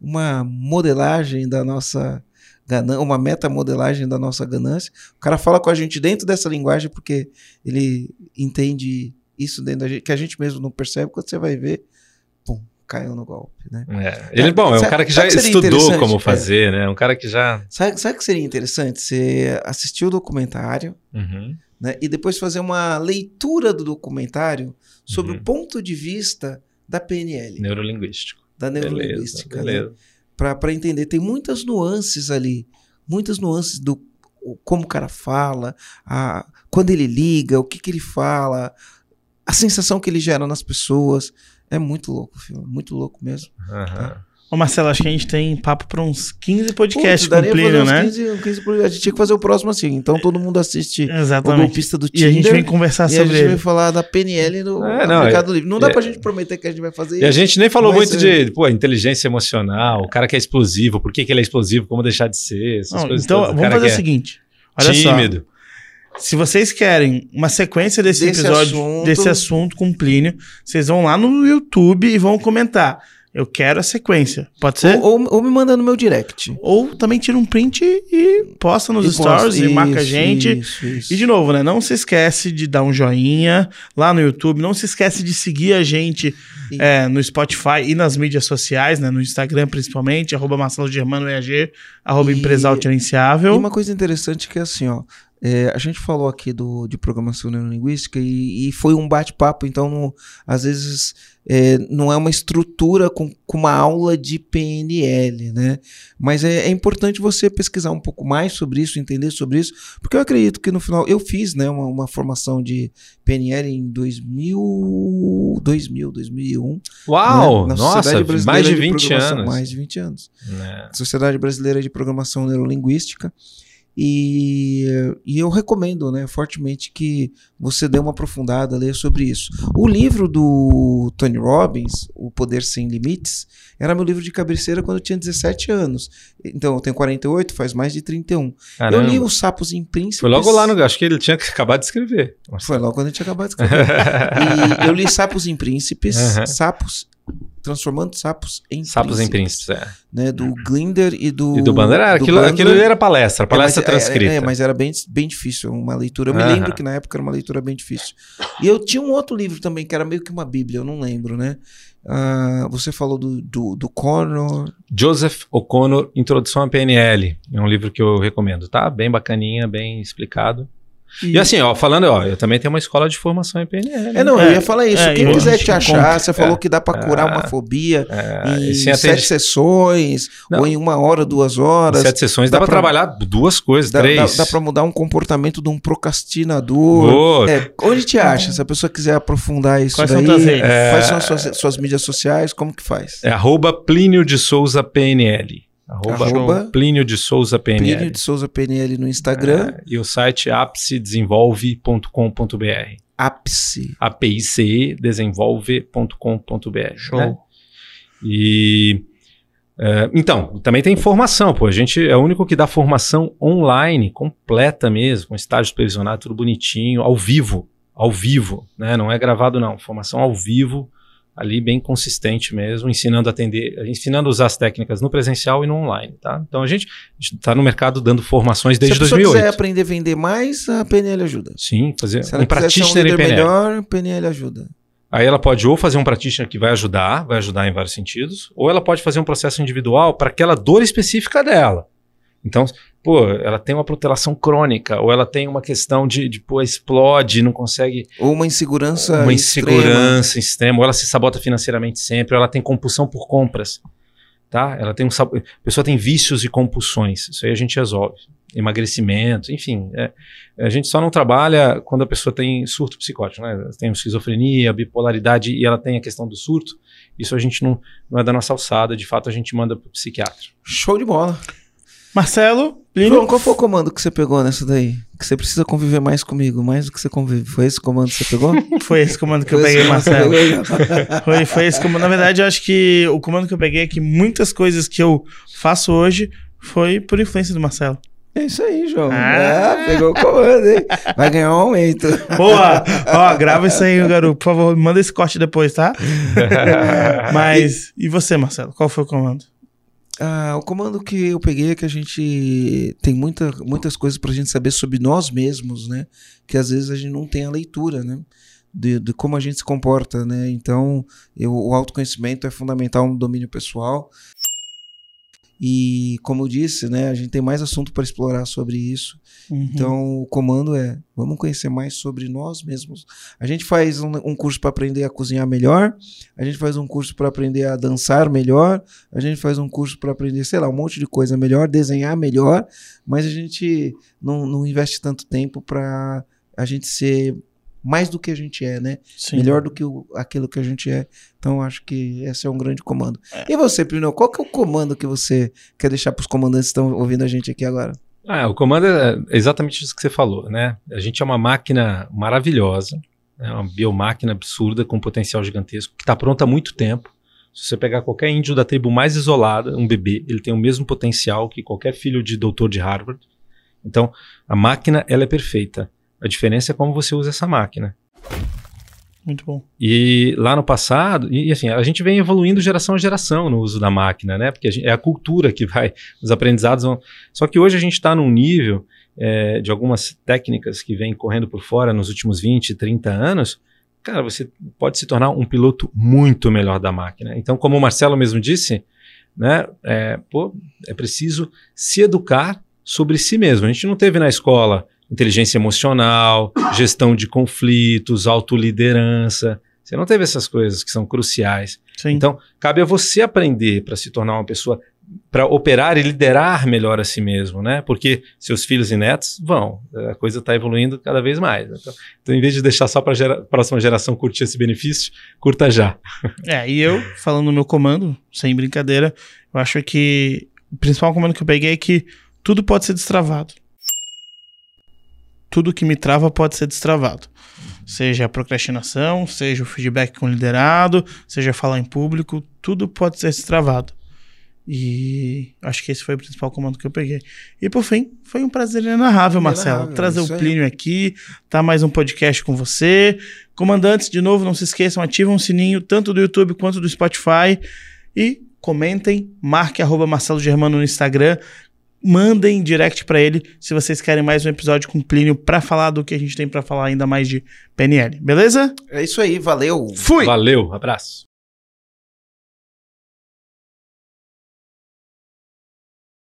uma modelagem da nossa ganância, uma metamodelagem da nossa ganância. O cara fala com a gente dentro dessa linguagem porque ele entende isso dentro da gente, que a gente mesmo não percebe, quando você vai ver, caiu no golpe, né? É. Ele, bom, é um Sabe- cara que já que estudou como É. fazer, né? Um cara que já. Sabe, sabe o que seria interessante? Você assistir o documentário, Uhum. né, e depois fazer uma leitura do documentário sobre Uhum. o ponto de vista da PNL, Neurolinguístico. da Beleza, neurolinguística, né? beleza. para entender. Tem muitas nuances ali, muitas nuances do como o cara fala, a, quando ele liga, o que, que ele fala, a sensação que ele gera nas pessoas. É muito louco o filme, muito louco mesmo. Aham. Ô, Marcelo, acho que a gente tem papo para uns 15 podcasts Putz, o fazer né? uns 15, 15 por- a gente tinha que fazer o próximo assim. Então todo mundo assiste o Exatamente. golpista do E Tinder. a gente vem conversar e a sobre gente vai ele. falar da PNL no É, não, Mercado Livre. Não dá é- pra gente prometer que a gente vai fazer E a gente nem falou muito de pô, inteligência emocional, o cara que é explosivo, por que, que ele é explosivo, como deixar de ser, essas Não, coisas então, todas. O vamos fazer o é seguinte. Olha tímido. só. Se vocês querem uma sequência desse, Desse episódio, assunto. desse assunto com o Plínio, vocês vão lá no YouTube e vão comentar. Eu quero a sequência. Pode ser? Ou, ou- ou me manda no meu direct. Ou também tira um print e posta nos E stories posta- e marca a gente. isso, isso. E de novo, né? Não se esquece de dar um joinha lá no YouTube. Não se esquece de seguir a gente é, no Spotify e nas mídias sociais, né? No Instagram principalmente, arroba Marcelo Germano EAG, arroba E- Empresa E uma coisa interessante que é assim, ó. É, a gente falou aqui do, de programação neurolinguística e, e foi um bate-papo, então não- às vezes é, não é uma estrutura com, com uma aula de PNL, né? Mas é, é importante você pesquisar um pouco mais sobre isso, entender sobre isso, porque eu acredito que no final eu fiz né, uma, uma formação de PNL em 2000, 2000 2001. Uau! né, Nossa, Sociedade Brasileira mais de 20 Programação, anos. Mais de 20 anos. né? Sociedade Brasileira de Programação Neurolinguística. E, e eu recomendo né, fortemente que você dê uma aprofundada, leia sobre isso. O livro do Tony Robbins, O Poder Sem Limites, era meu livro de cabeceira quando eu tinha 17 anos. Então, eu tenho 48, faz mais de 31. Caramba. Eu li Os Sapos em Príncipes. Foi logo lá no. Acho que ele tinha acabado de escrever. Foi logo quando a gente acabou de escrever. <laughs> e eu li Sapos em Príncipes, Aham. Sapos, transformando sapos em Sapos em príncipes. Príncipes, é. Né, do Glinder e do. E do Bandeira. do Aquilo, Bandler. aquilo era palestra, palestra É, mas, é, transcrita. É, mas era bem, bem difícil, uma leitura. Eu me lembro que na época era uma leitura bem difícil. E eu tinha um outro livro também, que era meio que uma bíblia, eu não lembro, né? Ah, você falou do, do, do Connor. Joseph O'Connor, Introdução à PNL. É um livro que eu recomendo, tá? Bem bacaninha, bem explicado. E, assim, ó, falando, ó, eu também tenho uma escola de formação em PNL. É, não, É, eu ia falar isso. é, Quem quiser te achar, conta. você falou que dá pra curar É. uma fobia É, em e sem sete atende- sessões, Não. ou em uma hora, duas horas. Sete sessões Dá dá, pra, pra- trabalhar duas coisas, Dá, três. dá, dá pra mudar um comportamento de um procrastinador. É, onde te acha? Se a pessoa quiser aprofundar isso Quais daí, são quais são as suas, suas mídias sociais? Como que faz? É arroba Plínio de Souza PNL. Arroba, Arroba Plínio de Souza PNL. Plínio de Souza PNL no Instagram, É, e o site apcidesenvolve.com.br. ápice. APICE desenvolve.com.br. Show. né? E é, então, também tem formação, pô. A gente é o único que dá formação online, completa mesmo, com estágio supervisionado, tudo bonitinho, ao vivo. Ao vivo, né? Não é gravado, não. Formação ao vivo, ali bem consistente mesmo, ensinando a atender, ensinando a usar as técnicas no presencial e no online, tá? Então a gente está no mercado dando formações desde Se a pessoa 2008. quiser aprender a vender mais, a PNL ajuda. Sim, fazer Se um um practitioner em líder PNL. melhor, PNL ajuda. Aí ela pode ou fazer um practitioner que vai ajudar, vai ajudar em vários sentidos, ou ela pode fazer um processo individual para aquela dor específica dela. Então, pô, ela tem uma protelação crônica, ou ela tem uma questão de, de pô, explode, não consegue Ou uma insegurança uma extrema. insegurança extrema, ou ela se sabota financeiramente sempre, ou ela tem compulsão por compras, tá? Ela tem um a pessoa tem vícios e compulsões, isso aí a gente resolve. Emagrecimento, enfim, é, a gente só não trabalha quando a pessoa tem surto psicótico, né? Tem esquizofrenia, bipolaridade e ela tem a questão do surto. Isso a gente não, não é da nossa alçada, de fato a gente manda para o psiquiatra. Show de bola. Marcelo, Plínio, João, qual foi o comando que você pegou nessa daí? Que você precisa conviver mais comigo, mais do que você convive. Foi esse comando que você pegou? <laughs> foi esse comando que eu Foi peguei, Marcelo. <laughs> Foi, foi esse comando. Na verdade, eu acho que o comando que eu peguei é que muitas coisas que eu faço hoje foi por influência do Marcelo. É isso aí, João. Ah. É, pegou o comando, hein? Vai ganhar um aumento. Boa! <laughs> Ó, grava isso aí, garoto. Por favor, manda esse corte depois, tá? Mas, e você, Marcelo? Qual foi o comando? Ah, o comando que eu peguei é que a gente tem muita, muitas coisas pra gente saber sobre nós mesmos, né? Que às vezes a gente não tem a leitura, né? De, de como a gente se comporta, né? Então, eu- o autoconhecimento é fundamental no domínio pessoal. E, como eu disse, né? A gente tem mais assunto para explorar sobre isso. Uhum. Então, o comando é: vamos conhecer mais sobre nós mesmos. A gente faz um, um curso para aprender a cozinhar melhor, a gente faz um curso para aprender a dançar melhor, a gente faz um curso para aprender, sei lá, um monte de coisa melhor, desenhar melhor, mas a gente não, não investe tanto tempo para a gente ser mais do que a gente é, né? Sim. Melhor do que o- aquilo que a gente é. Então, acho que esse é um grande comando. E você, Plínio, qual que é o comando que você quer deixar para os comandantes que estão ouvindo a gente aqui agora? Ah, o comando é exatamente isso que você falou, né? A gente é uma máquina maravilhosa, né? uma biomáquina absurda com potencial gigantesco, que está pronta há muito tempo. Se você pegar qualquer índio da tribo mais isolada, um bebê, ele tem o mesmo potencial que qualquer filho de doutor de Harvard. Então, a máquina, ela é perfeita. A diferença é como você usa essa máquina. Muito bom. E lá no passado, e, assim, a gente vem evoluindo geração a geração no uso da máquina, né? Porque a gente- é a cultura que vai, os aprendizados vão. Só que hoje a gente está num nível é, de algumas técnicas que vêm correndo por fora nos últimos 20, 30 anos. Cara, você pode se tornar um piloto muito melhor da máquina. Então, como o Marcelo mesmo disse, né? É, pô, é preciso se educar sobre si mesmo. A gente não teve na escola inteligência emocional, gestão de conflitos, autoliderança. Você não teve essas coisas que são cruciais. Sim. Então, cabe a você aprender para se tornar uma pessoa para operar e liderar melhor a si mesmo, né? Porque seus filhos e netos vão, a coisa está evoluindo cada vez mais. Então, então, em vez de deixar só para a gera, próxima geração curtir esse benefício, curta já. É, e eu, falando no meu comando, sem brincadeira, eu acho que o principal comando que eu peguei é que tudo pode ser destravado. Tudo que me trava pode ser destravado. Seja a procrastinação, seja o feedback com liderado, seja falar em público, tudo pode ser destravado. E acho que esse foi o principal comando que eu peguei. E por fim, foi um prazer inenarrável, Marcelo, Inenarrável, trazer o aí. Plínio aqui, tá mais um podcast com você. Comandantes, de novo, não se esqueçam, ativem o sininho tanto do YouTube quanto do Spotify e comentem, marque arroba Marcelo Germano no Instagram, mandem direct pra ele se vocês querem mais um episódio com o Plínio pra falar do que a gente tem pra falar ainda mais de PNL, beleza? É isso aí, valeu. Fui! Valeu, abraço.